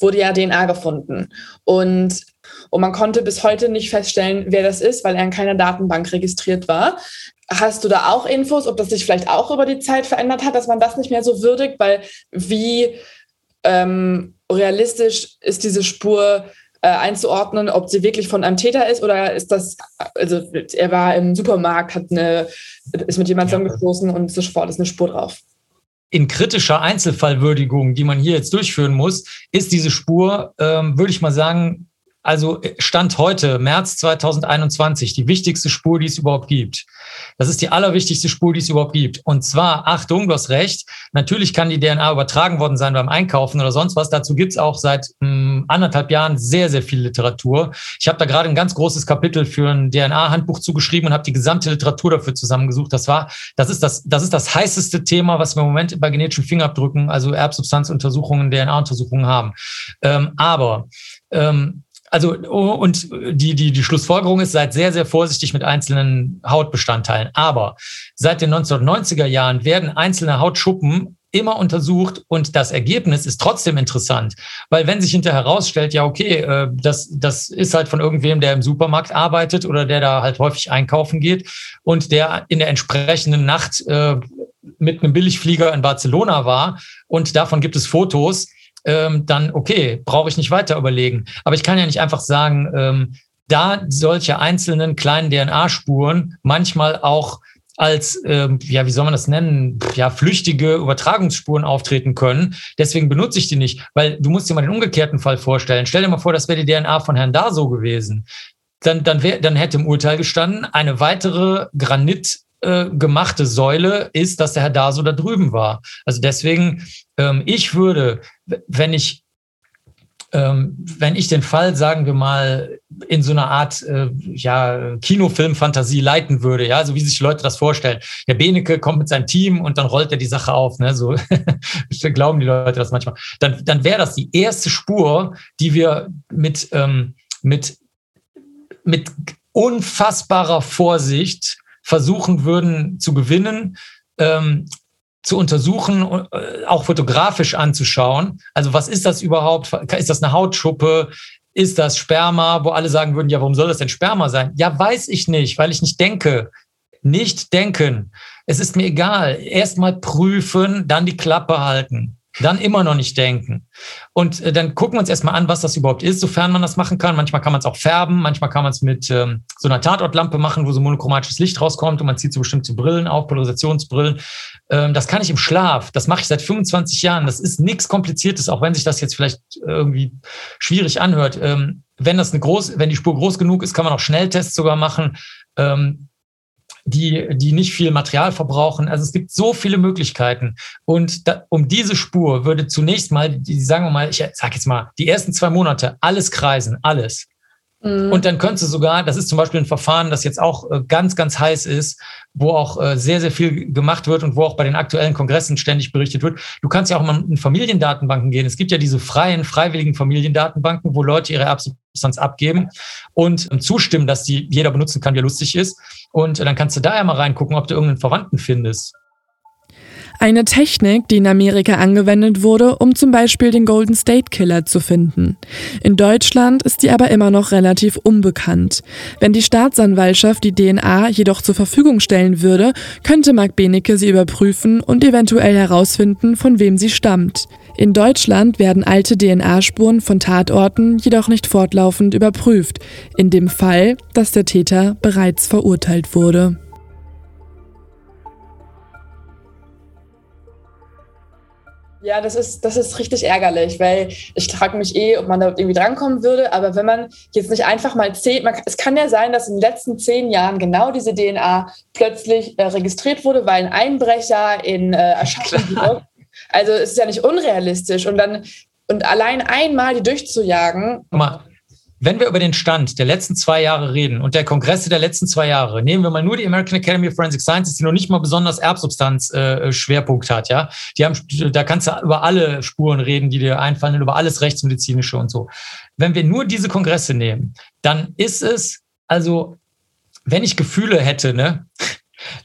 wurde ja DNA gefunden. Und, und man konnte bis heute nicht feststellen, wer das ist, weil er in keiner Datenbank registriert war. Hast du da auch Infos, ob das sich vielleicht auch über die Zeit verändert hat, dass man das nicht mehr so würdigt? Weil wie ähm, realistisch ist diese Spur äh, einzuordnen, ob sie wirklich von einem Täter ist oder ist das, also er war im Supermarkt, hat eine, ist mit jemandem zusammengestoßen und sofort ist eine Spur drauf. In kritischer Einzelfallwürdigung, die man hier jetzt durchführen muss, ist diese Spur, ähm, würde ich mal sagen, also Stand heute, März 2021, die wichtigste Spur, die es überhaupt gibt. Das ist die allerwichtigste Spur, die es überhaupt gibt. Und zwar, Achtung, du hast recht, natürlich kann die DNA übertragen worden sein beim Einkaufen oder sonst was. Dazu gibt's auch seit mh, hm, anderthalb Jahren sehr, sehr viel Literatur. Ich habe da gerade ein ganz großes Kapitel für ein DNA-Handbuch zugeschrieben und habe die gesamte Literatur dafür zusammengesucht. Das war, das ist das, das ist das heißeste Thema, was wir im Moment bei genetischen Fingerabdrücken, also Erbsubstanzuntersuchungen, DNA-Untersuchungen haben. Ähm, aber ähm, also oh, und die, die, die Schlussfolgerung ist, seid sehr, sehr vorsichtig mit einzelnen Hautbestandteilen. Aber seit den 1990er Jahren werden einzelne Hautschuppen immer untersucht und das Ergebnis ist trotzdem interessant, weil wenn sich hinterher herausstellt, ja okay, äh, das, das ist halt von irgendwem, der im Supermarkt arbeitet oder der da halt häufig einkaufen geht und der in der entsprechenden Nacht äh, mit einem Billigflieger in Barcelona war und davon gibt es Fotos, ähm, dann okay, brauche ich nicht weiter überlegen. Aber ich kann ja nicht einfach sagen, ähm, da solche einzelnen kleinen DNA-Spuren manchmal auch als, ähm, ja, wie soll man das nennen, ja, flüchtige Übertragungsspuren auftreten können. Deswegen benutze ich die nicht, weil du musst dir mal den umgekehrten Fall vorstellen. Stell dir mal vor, das wäre die DNA von Herrn Daso gewesen. Dann, dann, wär, dann hätte im Urteil gestanden, eine weitere Granit äh, gemachte Säule ist, dass der Herr Daso da drüben war. Also deswegen, ähm, ich würde, wenn ich ähm, wenn ich den Fall, sagen wir mal, in so einer Art äh, ja, Kinofilm-Fantasie leiten würde, ja, so wie sich die Leute das vorstellen. Der Beneke kommt mit seinem Team und dann rollt er die Sache auf, ne? So glauben die Leute das manchmal. Dann, dann wäre das die erste Spur, die wir mit, ähm, mit, mit unfassbarer Vorsicht versuchen würden zu gewinnen. Ähm, zu untersuchen, äh, auch fotografisch anzuschauen. Also was ist das überhaupt? Ist das eine Hautschuppe? Ist das Sperma, wo alle sagen würden, ja, warum soll das denn Sperma sein? Ja, weiß ich nicht, weil ich nicht denke. Nicht denken. Es ist mir egal. Erstmal prüfen, dann die Klappe halten dann immer noch nicht denken. Und äh, dann gucken wir uns erstmal an, was das überhaupt ist, sofern man das machen kann. Manchmal kann man es auch färben, manchmal kann man es mit ähm, so einer Tatortlampe machen, wo so monochromatisches Licht rauskommt und man zieht so bestimmte Brillen auf, Polarisationsbrillen. Ähm, das kann ich im Schlaf. Das mache ich seit 25 Jahren. Das ist nichts Kompliziertes, auch wenn sich das jetzt vielleicht irgendwie schwierig anhört. Ähm, wenn das eine groß, wenn die Spur groß genug ist, kann man auch Schnelltests sogar machen. Ähm, die, die nicht viel Material verbrauchen. Also es gibt so viele Möglichkeiten. Und da, um diese Spur würde zunächst mal, die, sagen wir mal, ich sag jetzt mal, die ersten zwei Monate alles kreisen, alles. Mhm. Und dann könntest du sogar, das ist zum Beispiel ein Verfahren, das jetzt auch äh, ganz, ganz heiß ist, wo auch äh, sehr, sehr viel gemacht wird und wo auch bei den aktuellen Kongressen ständig berichtet wird. Du kannst ja auch mal in Familiendatenbanken gehen. Es gibt ja diese freien, freiwilligen Familiendatenbanken, wo Leute ihre Erbsubstanz abgeben und ähm, zustimmen, dass die jeder benutzen kann, wie lustig ist. Und dann kannst du da ja mal reingucken, ob du irgendeinen Verwandten findest. Eine Technik, die in Amerika angewendet wurde, um zum Beispiel den Golden State Killer zu finden. In Deutschland ist die aber immer noch relativ unbekannt. Wenn die Staatsanwaltschaft die DNA jedoch zur Verfügung stellen würde, könnte Mark Benecke sie überprüfen und eventuell herausfinden, von wem sie stammt. In Deutschland werden alte DNA-Spuren von Tatorten jedoch nicht fortlaufend überprüft, in dem Fall, dass der Täter bereits verurteilt wurde. Ja, das ist, das ist richtig ärgerlich, weil ich frage mich eh, ob man da irgendwie drankommen würde. Aber wenn man jetzt nicht einfach mal zehn, man, es kann ja sein, dass in den letzten zehn Jahren genau diese DNA plötzlich äh, registriert wurde, weil ein Einbrecher in äh, Aschaffenburg, also es ist ja nicht unrealistisch. Und dann, und allein einmal die durchzujagen. Mal, wenn wir über den Stand der letzten zwei Jahre reden und der Kongresse der letzten zwei Jahre, nehmen wir mal nur die American Academy of Forensic Sciences, die noch nicht mal besonders Erbsubstanz-Schwerpunkt äh, hat, ja. Die haben, da kannst du über alle Spuren reden, die dir einfallen, über alles Rechtsmedizinische und so. Wenn wir nur diese Kongresse nehmen, dann ist es, also, wenn ich Gefühle hätte, ne,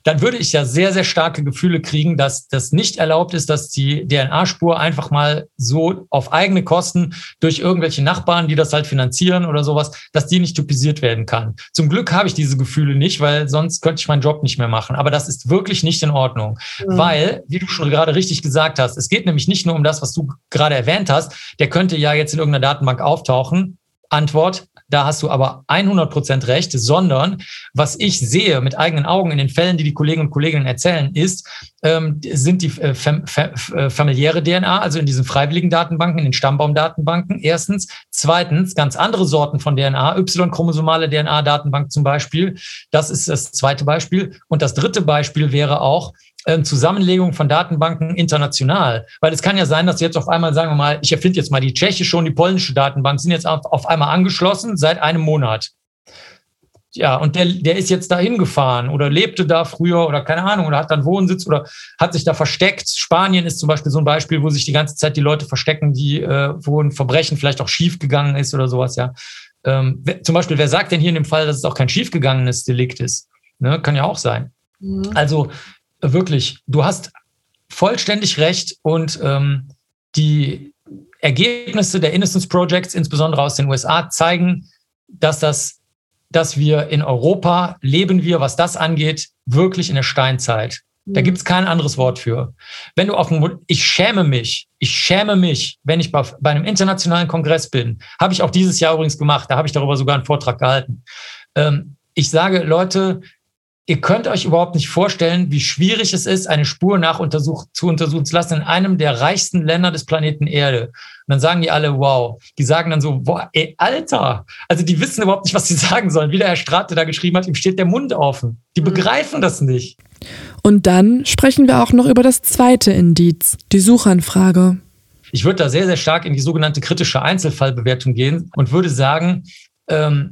dann würde ich ja sehr, sehr starke Gefühle kriegen, dass das nicht erlaubt ist, dass die DNA-Spur einfach mal so auf eigene Kosten durch irgendwelche Nachbarn, die das halt finanzieren oder sowas, dass die nicht typisiert werden kann. Zum Glück habe ich diese Gefühle nicht, weil sonst könnte ich meinen Job nicht mehr machen. Aber das ist wirklich nicht in Ordnung, mhm. weil, wie du schon gerade richtig gesagt hast, es geht nämlich nicht nur um das, was du gerade erwähnt hast. Der könnte ja jetzt in irgendeiner Datenbank auftauchen. Antwort, da hast du aber 100 Prozent recht, sondern was ich sehe mit eigenen Augen in den Fällen, die die Kolleginnen und Kollegen erzählen, ist, ähm, sind die äh, fam fam äh, familiäre DNA, also in diesen freiwilligen Datenbanken, in den Stammbaumdatenbanken, erstens. Zweitens, ganz andere Sorten von DNA, Y-chromosomale DNA-Datenbank zum Beispiel. Das ist das zweite Beispiel. Und das dritte Beispiel wäre auch, ähm, Zusammenlegung von Datenbanken international. Weil es kann ja sein, dass jetzt auf einmal, sagen wir mal, ich erfinde jetzt mal die tschechische und die polnische Datenbank, sind jetzt auf, auf einmal angeschlossen seit einem Monat. Ja, und der, der ist jetzt da hingefahren oder lebte da früher oder keine Ahnung oder hat dann Wohnsitz oder hat sich da versteckt. Spanien ist zum Beispiel so ein Beispiel, wo sich die ganze Zeit die Leute verstecken, die, äh, wo ein Verbrechen vielleicht auch schiefgegangen ist oder sowas, ja. Ähm, zum Beispiel, wer sagt denn hier in dem Fall, dass es auch kein schiefgegangenes Delikt ist? Ne? Kann ja auch sein. Mhm. Also wirklich, du hast vollständig recht und ähm, die Ergebnisse der Innocence Projects, insbesondere aus den USA, zeigen, dass das, dass wir in Europa leben wir, was das angeht, wirklich in der Steinzeit. Da mhm. gibt es kein anderes Wort für. Wenn du auf dem, ich schäme mich, ich schäme mich, wenn ich bei, bei einem internationalen Kongress bin, habe ich auch dieses Jahr übrigens gemacht, da habe ich darüber sogar einen Vortrag gehalten. Ähm, ich sage, Leute, ihr könnt euch überhaupt nicht vorstellen, wie schwierig es ist, eine Spur nach untersuch zu untersuchen zu lassen in einem der reichsten Länder des Planeten Erde. Und dann sagen die alle, wow. Die sagen dann so, boah, ey, Alter. Also die wissen überhaupt nicht, was sie sagen sollen. Wie der Herr Strate da geschrieben hat, ihm steht der Mund offen. Die begreifen das nicht. Und dann sprechen wir auch noch über das zweite Indiz, die Suchanfrage. Ich würde da sehr, sehr stark in die sogenannte kritische Einzelfallbewertung gehen und würde sagen,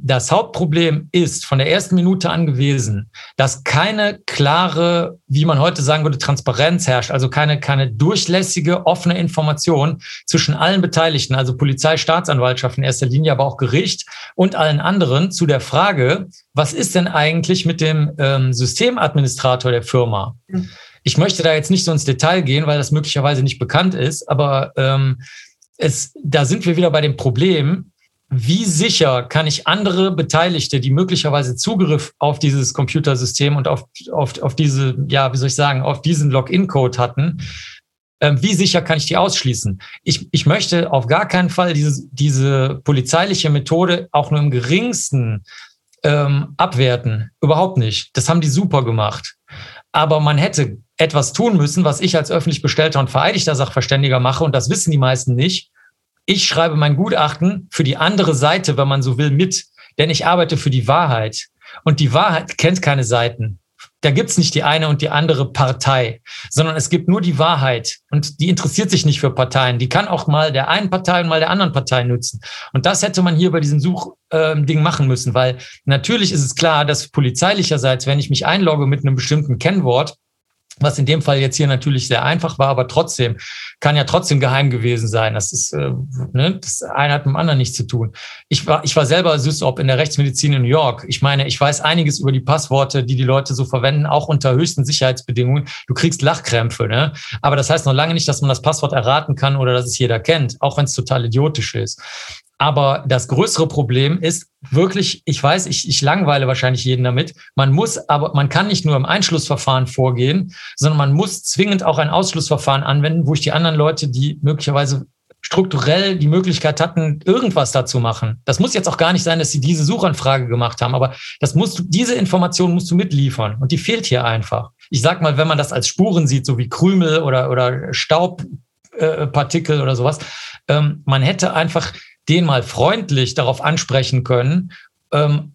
das Hauptproblem ist von der ersten Minute an gewesen, dass keine klare, wie man heute sagen würde, Transparenz herrscht, also keine, keine durchlässige, offene Information zwischen allen Beteiligten, also Polizei, Staatsanwaltschaft in erster Linie, aber auch Gericht und allen anderen zu der Frage, was ist denn eigentlich mit dem ähm, Systemadministrator der Firma? Ich möchte da jetzt nicht so ins Detail gehen, weil das möglicherweise nicht bekannt ist, aber ähm, es, da sind wir wieder bei dem Problem, wie sicher kann ich andere Beteiligte, die möglicherweise Zugriff auf dieses Computersystem und auf, auf, auf diese, ja, wie soll ich sagen, auf diesen Login-Code hatten, äh, wie sicher kann ich die ausschließen? Ich, ich möchte auf gar keinen Fall diese, diese polizeiliche Methode auch nur im geringsten ähm, abwerten. Überhaupt nicht. Das haben die super gemacht. Aber man hätte etwas tun müssen, was ich als öffentlich bestellter und vereidigter Sachverständiger mache, und das wissen die meisten nicht ich schreibe mein Gutachten für die andere Seite, wenn man so will, mit, denn ich arbeite für die Wahrheit. Und die Wahrheit kennt keine Seiten. Da gibt's nicht die eine und die andere Partei, sondern es gibt nur die Wahrheit. Und die interessiert sich nicht für Parteien. Die kann auch mal der einen Partei und mal der anderen Partei nutzen. Und das hätte man hier bei diesem Suchding ähm, machen müssen, weil natürlich ist es klar, dass polizeilicherseits, wenn ich mich einlogge mit einem bestimmten Kennwort, was in dem Fall jetzt hier natürlich sehr einfach war, aber trotzdem kann ja trotzdem geheim gewesen sein. Das ist, äh, ne, das eine hat mit dem anderen nichts zu tun. Ich war, ich war selber SysOp in der Rechtsmedizin in New York. Ich meine, ich weiß einiges über die Passworte, die die Leute so verwenden, auch unter höchsten Sicherheitsbedingungen. Du kriegst Lachkrämpfe, ne? Aber das heißt noch lange nicht, dass man das Passwort erraten kann oder dass es jeder kennt, auch wenn es total idiotisch ist. Aber das größere Problem ist wirklich, ich weiß, ich, ich langweile wahrscheinlich jeden damit. Man muss, aber man kann nicht nur im Einschlussverfahren vorgehen, sondern man muss zwingend auch ein Ausschlussverfahren anwenden, wo ich die anderen Leute, die möglicherweise strukturell die Möglichkeit hatten, irgendwas dazu machen. Das muss jetzt auch gar nicht sein, dass sie diese Suchanfrage gemacht haben, aber das musst du, diese Information musst du mitliefern und die fehlt hier einfach. Ich sag mal, wenn man das als Spuren sieht, so wie Krümel oder, oder Staubpartikel äh, oder sowas, ähm, man hätte einfach den mal freundlich darauf ansprechen können, ähm,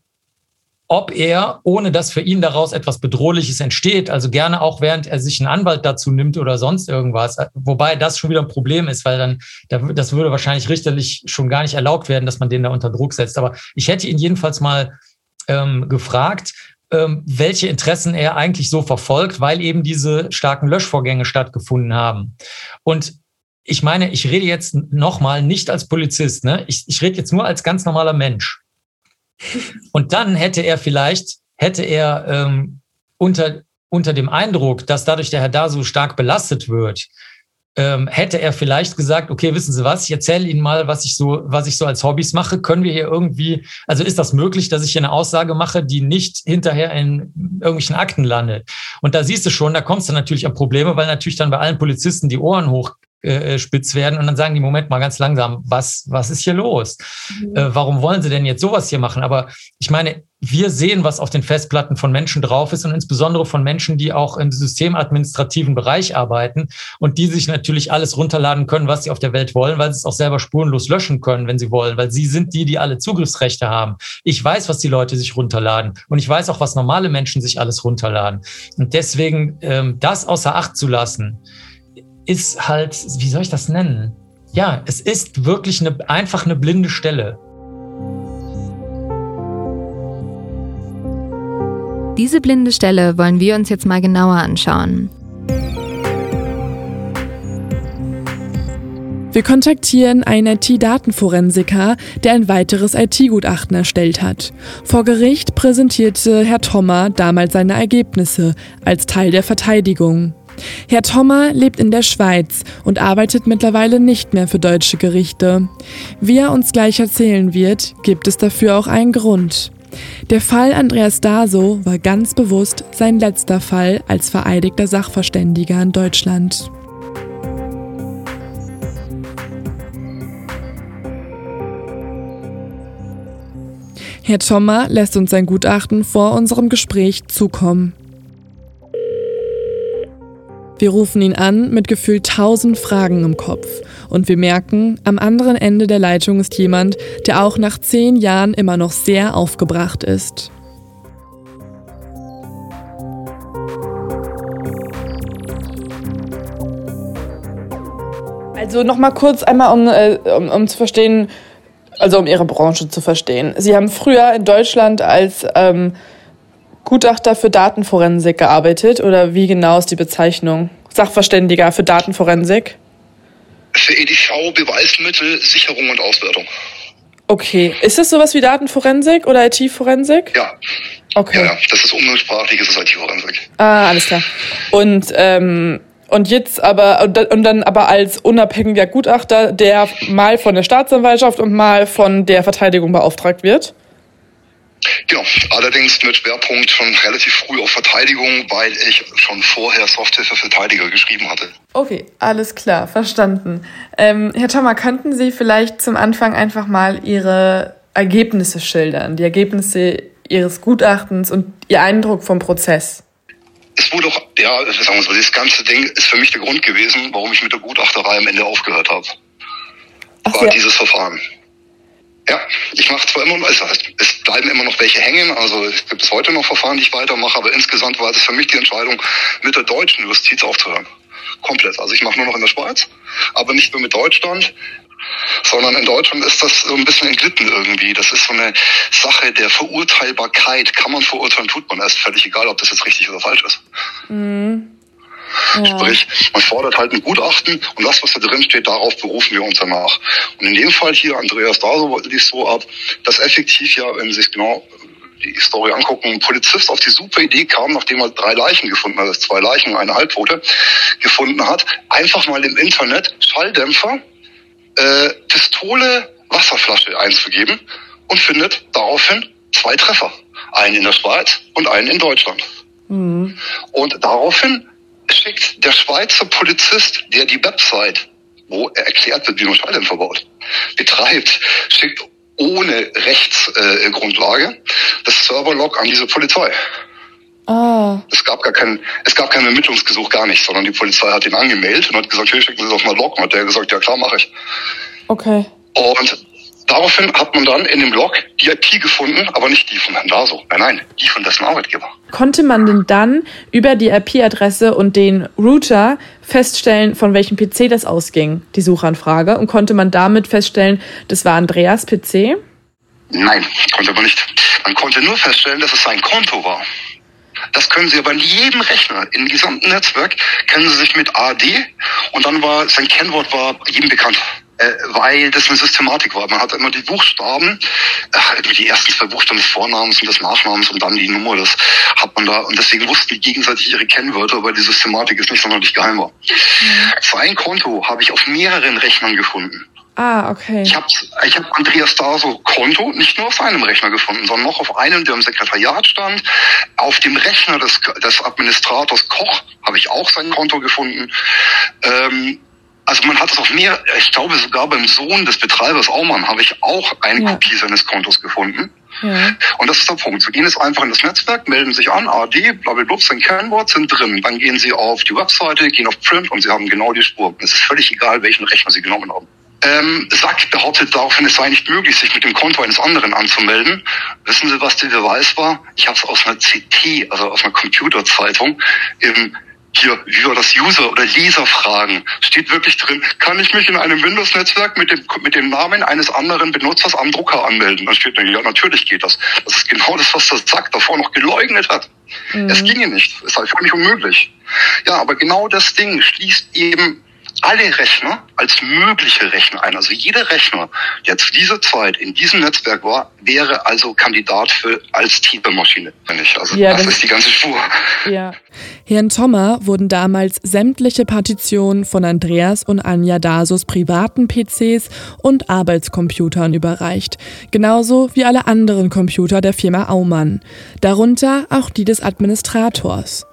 ob er, ohne dass für ihn daraus etwas Bedrohliches entsteht, also gerne auch während er sich einen Anwalt dazu nimmt oder sonst irgendwas, wobei das schon wieder ein Problem ist, weil dann, das würde wahrscheinlich richterlich schon gar nicht erlaubt werden, dass man den da unter Druck setzt. Aber ich hätte ihn jedenfalls mal ähm, gefragt, ähm, welche Interessen er eigentlich so verfolgt, weil eben diese starken Löschvorgänge stattgefunden haben. Und ich meine, ich rede jetzt nochmal nicht als Polizist, ne? Ich, ich rede jetzt nur als ganz normaler Mensch. Und dann hätte er vielleicht, hätte er ähm, unter, unter dem Eindruck, dass dadurch der Herr da so stark belastet wird, ähm, hätte er vielleicht gesagt, okay, wissen Sie was, ich erzähle Ihnen mal, was ich so, was ich so als Hobbys mache. Können wir hier irgendwie, also ist das möglich, dass ich hier eine Aussage mache, die nicht hinterher in irgendwelchen Akten landet? Und da siehst du schon, da kommst du natürlich an Probleme, weil natürlich dann bei allen Polizisten die Ohren hoch äh, spitz werden und dann sagen die, Moment mal ganz langsam, was, was ist hier los? Mhm. Äh, warum wollen sie denn jetzt sowas hier machen? Aber ich meine, wir sehen, was auf den Festplatten von Menschen drauf ist und insbesondere von Menschen, die auch im systemadministrativen Bereich arbeiten und die sich natürlich alles runterladen können, was sie auf der Welt wollen, weil sie es auch selber spurenlos löschen können, wenn sie wollen, weil sie sind die, die alle Zugriffsrechte haben. Ich weiß, was die Leute sich runterladen und ich weiß auch, was normale Menschen sich alles runterladen. Und deswegen ähm, das außer Acht zu lassen, ist halt, wie soll ich das nennen? Ja, es ist wirklich eine, einfach eine blinde Stelle. Diese blinde Stelle wollen wir uns jetzt mal genauer anschauen. Wir kontaktieren einen IT-Datenforensiker, der ein weiteres IT-Gutachten erstellt hat. Vor Gericht präsentierte Herr Thommer damals seine Ergebnisse als Teil der Verteidigung. Herr Thommer lebt in der Schweiz und arbeitet mittlerweile nicht mehr für deutsche Gerichte. Wie er uns gleich erzählen wird, gibt es dafür auch einen Grund. Der Fall Andreas Daso war ganz bewusst sein letzter Fall als vereidigter Sachverständiger in Deutschland. Herr Thommer lässt uns sein Gutachten vor unserem Gespräch zukommen. Wir rufen ihn an mit gefühlt tausend Fragen im Kopf und wir merken, am anderen Ende der Leitung ist jemand, der auch nach zehn Jahren immer noch sehr aufgebracht ist. Also nochmal kurz einmal, um, äh, um, um zu verstehen, also um Ihre Branche zu verstehen. Sie haben früher in Deutschland als ähm, Gutachter für Datenforensik gearbeitet oder wie genau ist die Bezeichnung? Sachverständiger für Datenforensik? Für EDV, Beweismittel, Sicherung und Auswertung. Okay, ist das sowas wie Datenforensik oder IT-Forensik? Ja. Okay. Ja, ja, das ist umgangssprachlich, das ist IT-Forensik. Ah, alles klar. Und ähm, und jetzt aber und dann aber als unabhängiger Gutachter, der mal von der Staatsanwaltschaft und mal von der Verteidigung beauftragt wird. Genau, allerdings mit Schwerpunkt schon relativ früh auf Verteidigung, weil ich schon vorher Software für Verteidiger geschrieben hatte. Okay, alles klar, verstanden. Ähm, Herr Thommer, könnten Sie vielleicht zum Anfang einfach mal Ihre Ergebnisse schildern, die Ergebnisse Ihres Gutachtens und Ihr Eindruck vom Prozess? Es wurde auch, ja, sagen wir so, das ganze Ding ist für mich der Grund gewesen, warum ich mit der Gutachterei am Ende aufgehört habe. War ja. dieses Verfahren. Ja, ich mache zwar immer noch, es bleiben immer noch welche hängen, also es gibt bis heute noch Verfahren, die ich weitermache, aber insgesamt war es für mich die Entscheidung, mit der deutschen Justiz aufzuhören. Komplett. Also ich mache nur noch in der Schweiz, aber nicht nur mit Deutschland, sondern in Deutschland ist das so ein bisschen entglitten irgendwie. Das ist so eine Sache der Verurteilbarkeit. Kann man verurteilen, tut man erst völlig egal, ob das jetzt richtig oder falsch ist. Mhm. Ja. Sprich, man fordert halt ein Gutachten und das, was da drin steht, darauf berufen wir uns danach. Und in dem Fall hier, Andreas Daso lief so ab, dass effektiv ja, wenn Sie sich genau die Story angucken, ein Polizist auf die super Idee kam, nachdem er drei Leichen gefunden hat, also zwei Leichen und eine Halbtote gefunden hat, einfach mal im Internet Schalldämpfer, äh, Pistole, Wasserflasche einzugeben und findet daraufhin zwei Treffer. Einen in der Schweiz und einen in Deutschland. Mhm. Und daraufhin schickt der Schweizer Polizist, der die Website, wo er erklärt wird, wie man Schalldämpfer baut, betreibt, schickt ohne Rechtsgrundlage äh, das Serverlog an diese Polizei. Oh. Es gab gar kein, es gab kein Ermittlungsgesuch, gar nichts, sondern die Polizei hat ihn angemeldet und hat gesagt, hey, schicken Sie das mal Log. Und hat der gesagt, ja klar, mache ich. Okay. Und Daraufhin hat man dann in dem Log die IP gefunden, aber nicht die von Herrn Daso. Nein, nein, die von dessen Arbeitgeber. Konnte man denn dann über die IP-Adresse und den Router feststellen, von welchem PC das ausging, die Suchanfrage? Und konnte man damit feststellen, das war Andreas PC? Nein, konnte man nicht. Man konnte nur feststellen, dass es sein Konto war. Das können Sie aber in jedem Rechner, im gesamten Netzwerk, kennen Sie sich mit AD und dann war sein Kennwort war jedem bekannt äh, weil das eine Systematik war. Man hat immer die Buchstaben, äh, die ersten zwei Buchstaben des Vornamens und des Nachnamens und dann die Nummer, das hat man da, und deswegen wussten die gegenseitig ihre Kennwörter, weil die Systematik ist nicht sonderlich geheim war. Mhm. Sein Konto habe ich auf mehreren Rechnern gefunden. Ah, okay. Ich habe ich hab Andreas Daso Konto nicht nur auf seinem Rechner gefunden, sondern noch auf einem, der im Sekretariat stand. Auf dem Rechner des, des Administrators Koch habe ich auch sein Konto gefunden. Ähm, also man hat es auf mehr, ich glaube sogar beim Sohn des Betreibers Aumann habe ich auch eine ja. Kopie seines Kontos gefunden. Ja. Und das ist der Punkt. Sie gehen jetzt einfach in das Netzwerk, melden sich an, AD, blablabla, sein Kennwort sind drin. Dann gehen Sie auf die Webseite, gehen auf Print und Sie haben genau die Spur. Es ist völlig egal, welchen Rechner Sie genommen haben. Ähm, Sack behauptet daraufhin, es sei nicht möglich, sich mit dem Konto eines anderen anzumelden. Wissen Sie, was der Beweis war? Ich habe es aus einer CT, also aus einer Computerzeitung, im hier, wie war das User- oder Leser-Fragen, steht wirklich drin, kann ich mich in einem Windows-Netzwerk mit dem, mit dem Namen eines anderen Benutzers am Drucker anmelden? Dann steht ja, natürlich geht das. Das ist genau das, was das Zack davor noch geleugnet hat. Mhm. Es ginge nicht. Es sei völlig unmöglich. Ja, aber genau das Ding schließt eben alle Rechner als mögliche Rechner ein. Also jeder Rechner, der zu dieser Zeit in diesem Netzwerk war, wäre also Kandidat für als Tiefemaschine. Also ja, das, das ist die ganze Spur. Ja. Herrn Thommer wurden damals sämtliche Partitionen von Andreas und Anja Dasos privaten PCs und Arbeitscomputern überreicht. Genauso wie alle anderen Computer der Firma Aumann. Darunter auch die des Administrators.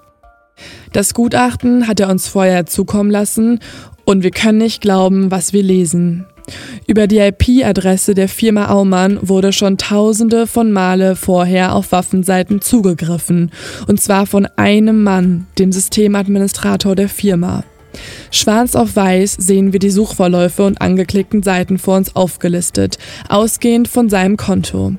Das Gutachten hat er uns vorher zukommen lassen und wir können nicht glauben, was wir lesen. Über die IP-Adresse der Firma Aumann wurde schon tausende von Male vorher auf Waffenseiten zugegriffen. Und zwar von einem Mann, dem Systemadministrator der Firma. Schwarz auf weiß sehen wir die Suchverläufe und angeklickten Seiten vor uns aufgelistet, ausgehend von seinem Konto.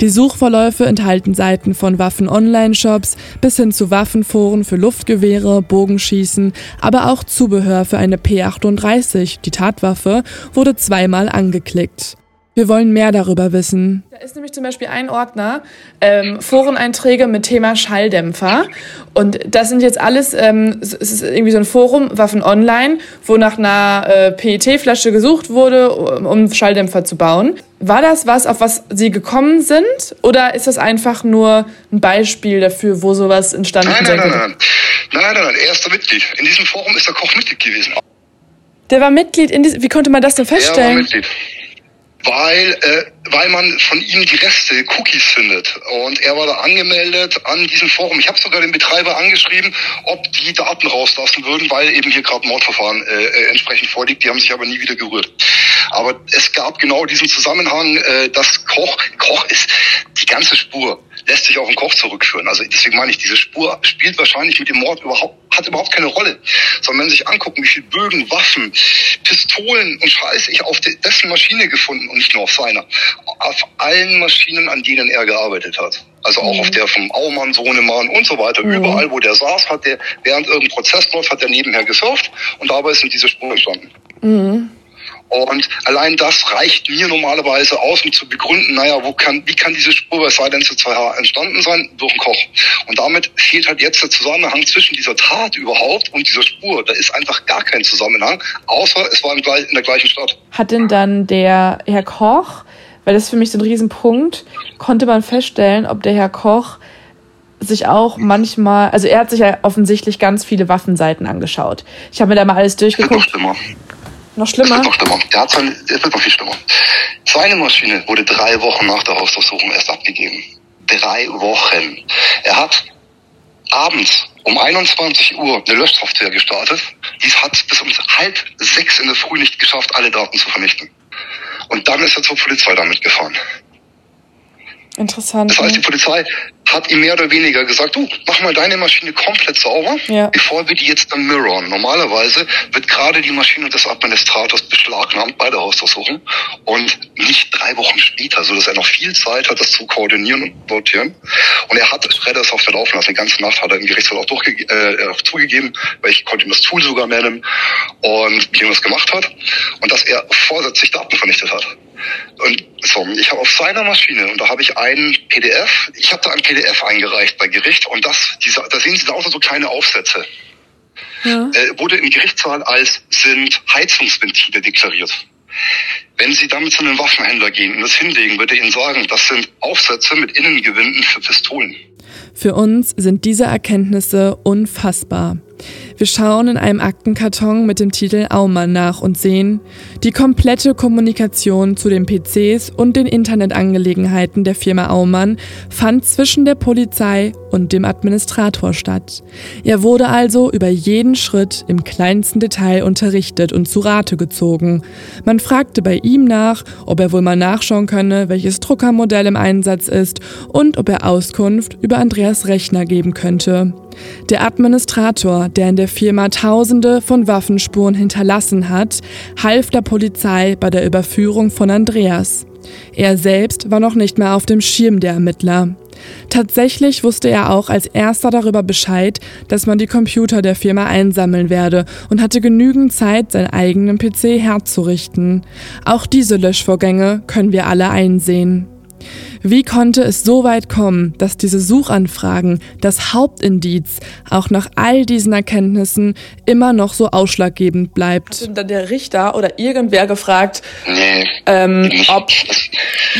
Die Suchverläufe enthalten Seiten von Waffen-Online-Shops bis hin zu Waffenforen für Luftgewehre, Bogenschießen, aber auch Zubehör für eine P38, die Tatwaffe, wurde zweimal angeklickt. Wir wollen mehr darüber wissen. Da ist nämlich zum Beispiel ein Ordner, ähm, Foreneinträge mit Thema Schalldämpfer. Und das sind jetzt alles, ähm, es ist irgendwie so ein Forum, Waffen Online, wo nach einer äh, PET-Flasche gesucht wurde, um Schalldämpfer zu bauen. War das was, auf was Sie gekommen sind? Oder ist das einfach nur ein Beispiel dafür, wo sowas entstanden ist? Nein, nein, nein, nein. Nein, nein, nein, er ist der Mitglied. In diesem Forum ist der Koch Mitglied gewesen. Der war Mitglied in diesem, wie konnte man das denn feststellen? Er war Mitglied weil, äh, weil man von ihm die Reste Cookies findet. Und er war da angemeldet an diesem Forum. Ich habe sogar den Betreiber angeschrieben, ob die Daten rauslassen würden, weil eben hier gerade Mordverfahren äh, äh, entsprechend vorliegt. Die haben sich aber nie wieder gerührt. Aber es gab genau diesen Zusammenhang, äh, dass Koch, Koch ist die ganze Spur lässt sich auf den Koch zurückführen. Also deswegen meine ich, diese Spur spielt wahrscheinlich mit dem Mord überhaupt, hat überhaupt keine Rolle. Sondern wenn Sie sich angucken, wie viele Bögen, Waffen, Pistolen und Scheiße ich auf dessen Maschine gefunden und nicht nur auf seiner. Auf allen Maschinen, an denen er gearbeitet hat. Also auch mhm. auf der vom Aumann, Sohnemann und so weiter. Mhm. Überall, wo der saß, hat der, während irgendein Prozess läuft, hat er nebenher gesurft und dabei sind diese Spuren entstanden. Mhm. Und allein das reicht mir normalerweise aus, um zu begründen, naja, wo kann, wie kann diese Spur bei Silence 2H entstanden sein? Durch einen Koch. Und damit fehlt halt jetzt der Zusammenhang zwischen dieser Tat überhaupt und dieser Spur. Da ist einfach gar kein Zusammenhang, außer es war in der gleichen Stadt. Hat denn dann der Herr Koch, weil das ist für mich so ein Riesenpunkt, konnte man feststellen, ob der Herr Koch sich auch manchmal, also er hat sich ja offensichtlich ganz viele Waffenseiten angeschaut. Ich habe mir da mal alles durchgeguckt. Noch schlimmer? Es wird noch schlimmer. Der hat seine, es wird noch viel schlimmer. Seine Maschine wurde drei Wochen nach der Hausdurchsuchung erst abgegeben. Drei Wochen. Er hat abends um 21 Uhr eine Löschsoftware gestartet. Die hat bis um halb sechs in der Früh nicht geschafft, alle Daten zu vernichten. Und dann ist er zur Polizei damit gefahren. Interessant. Das heißt, die Polizei hat ihm mehr oder weniger gesagt, du, mach mal deine Maschine komplett sauber, ja. bevor wir die jetzt dann mirrorn. Normalerweise wird gerade die Maschine des Administrators beschlagnahmt bei der Hausdurchsuchung und nicht drei Wochen später, so dass er noch viel Zeit hat, das zu koordinieren und sortieren. Und er hat Shredder Software laufen lassen. Die ganze Nacht hat er im Gerichtshof auch, durchge äh, auch zugegeben, weil ich konnte ihm das Tool sogar nennen und wie er das gemacht hat und dass er vorsätzlich Daten vernichtet hat. Und so, ich habe auf seiner Maschine, und da habe ich einen PDF, ich habe da ein PDF eingereicht bei Gericht und das, diese, da sehen Sie da auch so kleine Aufsätze. Ja. Äh, wurde im Gerichtssaal als sind Heizungsventile deklariert. Wenn Sie damit zu einem Waffenhändler gehen und das hinlegen, würde er Ihnen sagen, das sind Aufsätze mit Innengewinden für Pistolen. Für uns sind diese Erkenntnisse unfassbar. Wir schauen in einem Aktenkarton mit dem Titel Aumann nach und sehen, die komplette Kommunikation zu den PCs und den Internetangelegenheiten der Firma Aumann fand zwischen der Polizei und dem Administrator statt. Er wurde also über jeden Schritt im kleinsten Detail unterrichtet und zu Rate gezogen. Man fragte bei ihm nach, ob er wohl mal nachschauen könne, welches Druckermodell im Einsatz ist und ob er Auskunft über Andreas Rechner geben könnte. Der Administrator, der in der Firma Tausende von Waffenspuren hinterlassen hat, half der Polizei bei der Überführung von Andreas. Er selbst war noch nicht mehr auf dem Schirm der Ermittler. Tatsächlich wusste er auch als erster darüber Bescheid, dass man die Computer der Firma einsammeln werde und hatte genügend Zeit, seinen eigenen PC herzurichten. Auch diese Löschvorgänge können wir alle einsehen. Wie konnte es so weit kommen, dass diese Suchanfragen, das Hauptindiz, auch nach all diesen Erkenntnissen immer noch so ausschlaggebend bleibt? Hat dann der Richter oder irgendwer gefragt, nee, ähm, ob.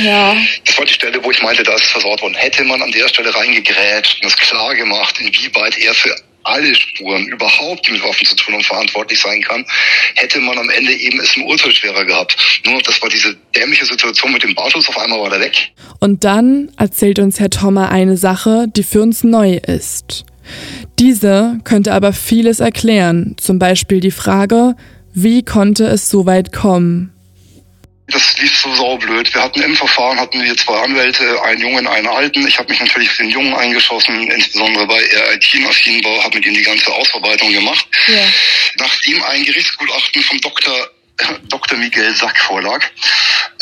Ja. Das war die Stelle, wo ich meinte, da ist es versaut worden. Hätte man an der Stelle reingegrätscht und es klar gemacht, inwieweit er für alle Spuren überhaupt, die mit Waffen zu tun haben, verantwortlich sein kann, hätte man am Ende eben es im Urteil schwerer gehabt. Nur das war diese dämliche Situation mit dem Bartels, auf einmal war der weg. Und dann erzählt uns Herr Thommer eine Sache, die für uns neu ist. Diese könnte aber vieles erklären, zum Beispiel die Frage, wie konnte es so weit kommen? Das lief so saublöd. Wir hatten im Verfahren hatten wir zwei Anwälte, einen Jungen, einen Alten. Ich habe mich natürlich für den Jungen eingeschossen, insbesondere weil er IT-affin war, habe mit ihm die ganze Ausarbeitung gemacht. Ja. Nachdem ein Gerichtsgutachten vom Dr. Dr. Miguel Sack vorlag,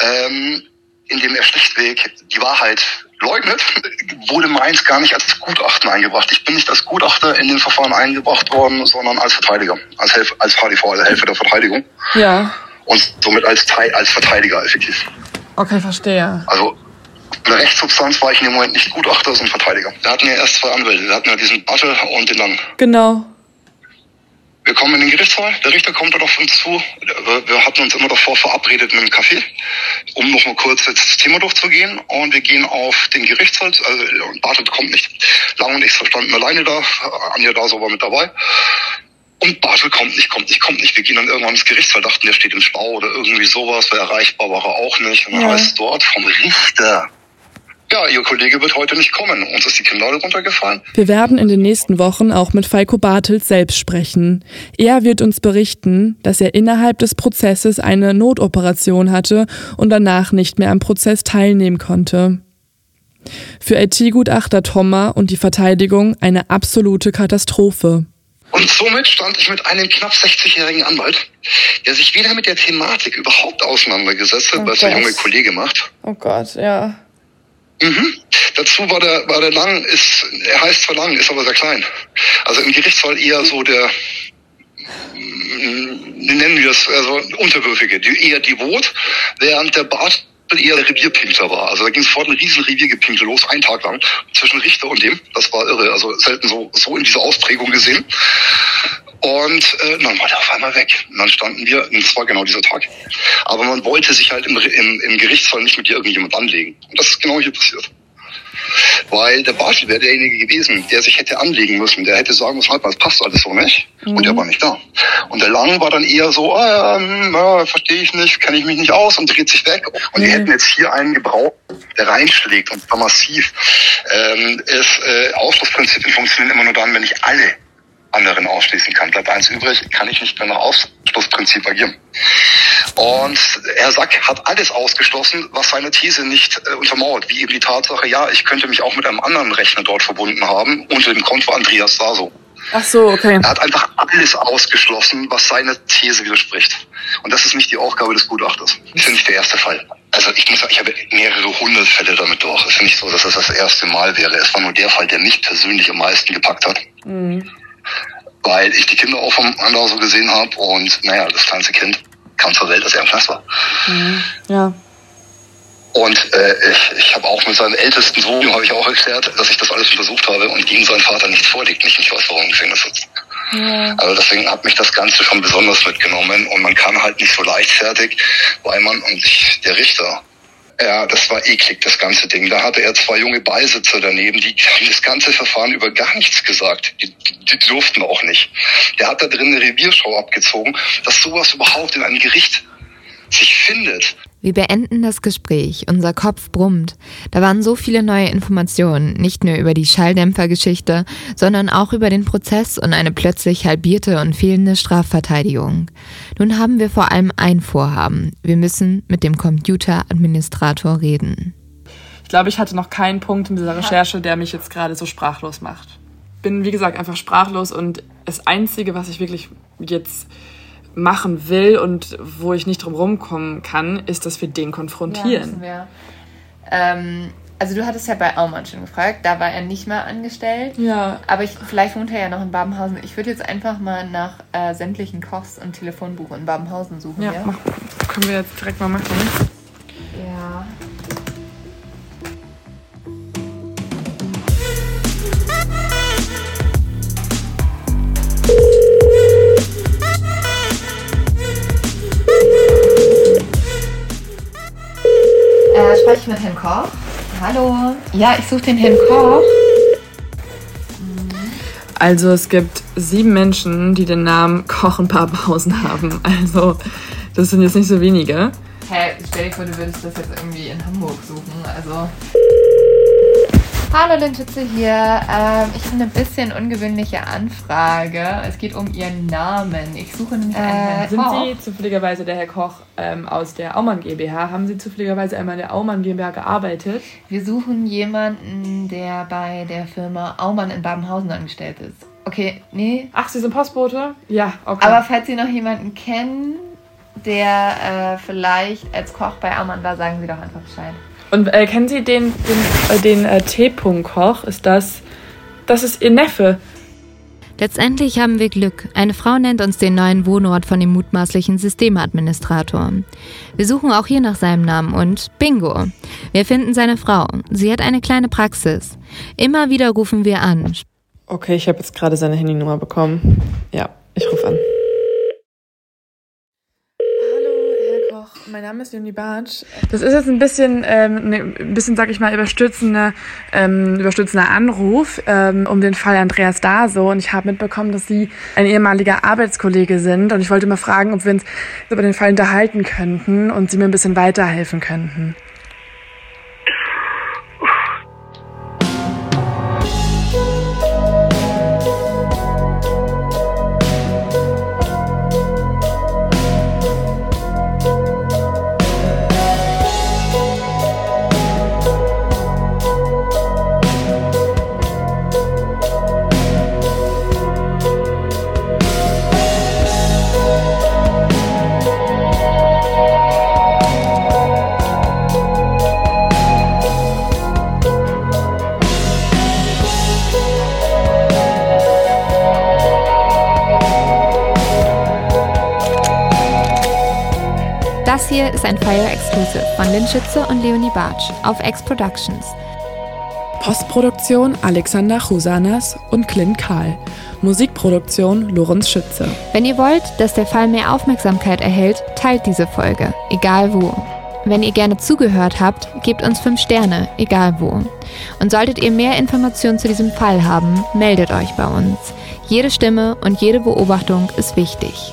ähm, in dem er schlichtweg die Wahrheit leugnet, wurde meins gar nicht als Gutachten eingebracht. Ich bin nicht als Gutachter in den Verfahren eingebracht worden, sondern als Verteidiger, als, Helf als HDV, als Helfer der Verteidigung. Ja und somit als, Teil, als Verteidiger effektiv. Okay, verstehe. Also in der Rechtssubstanz war ich in dem Moment nicht Gutachter, sondern Verteidiger. Wir hatten ja erst zwei Anwälte. Wir hatten ja diesen Battle und den Lang. Genau. Wir kommen in den Gerichtssaal, der Richter kommt dann auf uns zu. Wir hatten uns immer davor verabredet mit einem Kaffee, um noch mal kurz das Thema durchzugehen. Und wir gehen auf den Gerichtssaal, also Bartelt kommt nicht. Lang und ich standen alleine da, Anja da so war mit dabei. Und Bartel kommt nicht, kommt nicht, kommt nicht. Wir gehen dann irgendwann ins Gerichtssaal, dachten, der steht im Stau oder irgendwie sowas, weil erreichbar war er auch nicht. Und dann ja. heißt dort vom Richter, ja, Ihr Kollege wird heute nicht kommen. Uns ist die Kinnlade runtergefallen. Wir werden in den nächsten Wochen auch mit Falco Bartels selbst sprechen. Er wird uns berichten, dass er innerhalb des Prozesses eine Notoperation hatte und danach nicht mehr am Prozess teilnehmen konnte. Für IT-Gutachter Thoma und die Verteidigung eine absolute Katastrophe. Und somit stand ich mit einem knapp 60-jährigen Anwalt, der sich weder mit der Thematik überhaupt auseinandergesetzt hat, oh was der junge Kollege macht. Oh Gott, ja. Mhm. Dazu war der, war der Lang, ist, er heißt zwar Lang, ist aber sehr klein. Also im Gerichtsfall eher so der, wie nennen wir das, also Unterwürfige, die, eher devot, während der Bart eher der Revierpinkler war. Also da ging sofort ein riesen Reviergepinkle los, einen Tag lang, zwischen Richter und dem. Das war irre, also selten so, so in dieser Ausprägung gesehen. Und äh, dann war der auf einmal weg. Und dann standen wir, und das war genau dieser Tag. Aber man wollte sich halt im, im, im Gerichtsfall nicht mit irgendjemand anlegen. Und das ist genau hier passiert. Weil der Bartel wäre derjenige gewesen, der sich hätte anlegen müssen. Der hätte sagen müssen, halt mal, das passt alles so nicht. Mhm. Und der war nicht da. Und der Lang war dann eher so, ah, ähm, ja, verstehe ich nicht, kenne ich mich nicht aus und dreht sich weg. Und mhm. die hätten jetzt hier einen gebraucht, der reinschlägt und zwar massiv. Ähm, ist, äh, Ausschlussprinzipien funktionieren immer nur dann, wenn ich alle anderen ausschließen kann. Bleibt eins übrig, kann ich nicht mehr nach Ausschlussprinzip agieren. Und Herr Sack hat alles ausgeschlossen, was seine These nicht äh, untermauert, wie eben die Tatsache, ja, ich könnte mich auch mit einem anderen Rechner dort verbunden haben, unter dem Konto Andreas Saso. Ach so, okay. Er hat einfach alles ausgeschlossen, was seiner These widerspricht. Und das ist nicht die Aufgabe des Gutachters. Das ist ja nicht der erste Fall. Also ich muss sagen, ich habe mehrere hundert Fälle damit durch. Es ist nicht so, dass das das erste Mal wäre. Es war nur der Fall, der mich persönlich am meisten gepackt hat. Mhm. Weil ich die Kinder auch vom anderen so gesehen habe und naja, das kleinste Kind kam zur Welt, als er im Knast war. Mhm. Ja. Und äh, ich, ich habe auch mit seinem ältesten Sohn, habe ich auch erklärt, dass ich das alles untersucht habe und gegen seinen Vater nichts vorliegt, nicht, nicht weiß, warum im Gefängnis sitzt. Ja. Also deswegen hat mich das Ganze schon besonders mitgenommen und man kann halt nicht so leichtfertig, weil man und ich, der Richter, ja, das war eklig, das ganze Ding. Da hatte er zwei junge Beisitzer daneben, die haben das ganze Verfahren über gar nichts gesagt. Die, die durften auch nicht. Der hat da drin eine Revierschau abgezogen, dass sowas überhaupt in einem Gericht sich findet. Wir beenden das Gespräch. Unser Kopf brummt. Da waren so viele neue Informationen, nicht nur über die Schalldämpfergeschichte, sondern auch über den Prozess und eine plötzlich halbierte und fehlende Strafverteidigung. Nun haben wir vor allem ein Vorhaben. Wir müssen mit dem Computeradministrator reden. Ich glaube, ich hatte noch keinen Punkt in dieser Recherche, der mich jetzt gerade so sprachlos macht. Bin, wie gesagt, einfach sprachlos und das Einzige, was ich wirklich jetzt machen will und wo ich nicht drum rumkommen kann, ist, dass wir den konfrontieren. Ja, ähm, also du hattest ja bei Aumann schon gefragt, da war er nicht mehr angestellt. Ja. Aber ich, vielleicht wohnt er ja noch in Babenhausen. Ich würde jetzt einfach mal nach äh, sämtlichen Kochs und Telefonbuch in Babenhausen suchen. Ja, ja? Mach, können wir jetzt direkt mal machen. Ja. Äh, spreche ich mit Herrn Koch? Hallo. Ja, ich suche den Herrn Koch. Also es gibt sieben Menschen, die den Namen Koch in Papenhausen haben. Also das sind jetzt nicht so wenige. Hä, hey, stell dir vor, du würdest das jetzt irgendwie in Hamburg suchen. Also. Hallo Linschütze hier. Ähm, ich habe eine bisschen ungewöhnliche Anfrage. Es geht um Ihren Namen. Ich suche nämlich einen Herrn Äh, sind Koch. Sie zufälligerweise der Herr Koch ähm, aus der Aumann GmbH? Haben Sie zufälligerweise einmal in der Aumann GmbH gearbeitet? Wir suchen jemanden, der bei der Firma Aumann in Babenhausen angestellt ist. Okay, nee. Ach, Sie sind Postbote? Ja, okay. Aber falls Sie noch jemanden kennen, der äh, vielleicht als Koch bei Aumann war, sagen Sie doch einfach Bescheid. Und äh, kennen Sie den, den, äh, den äh, T-Punkt-Koch? Ist das. Das ist Ihr Neffe. Letztendlich haben wir Glück. Eine Frau nennt uns den neuen Wohnort von dem mutmaßlichen Systemadministrator. Wir suchen auch hier nach seinem Namen und bingo. Wir finden seine Frau. Sie hat eine kleine Praxis. Immer wieder rufen wir an. Okay, ich habe jetzt gerade seine Handynummer bekommen. Ja, ich rufe an. Herr Koch, mein Name ist Leonie Bartsch. Das ist jetzt ein bisschen, ähm, ne, ein bisschen, sag ich mal, überstützender, ähm, überstützender Anruf ähm, um den Fall Andreas Daso. Und ich habe mitbekommen, dass Sie ein ehemaliger Arbeitskollege sind. Und ich wollte mal fragen, ob wir uns über den Fall unterhalten könnten und Sie mir ein bisschen weiterhelfen könnten. Ist ein Fire Exclusive von Lynn Schütze und Leonie Bartsch auf X Productions. Postproduktion Alexander Chusanas und Clint Kahl. Musikproduktion Lorenz Schütze. Wenn ihr wollt, dass der Fall mehr Aufmerksamkeit erhält, teilt diese Folge, egal wo. Wenn ihr gerne zugehört habt, gebt uns 5 Sterne, egal wo. Und solltet ihr mehr Informationen zu diesem Fall haben, meldet euch bei uns. Jede Stimme und jede Beobachtung ist wichtig.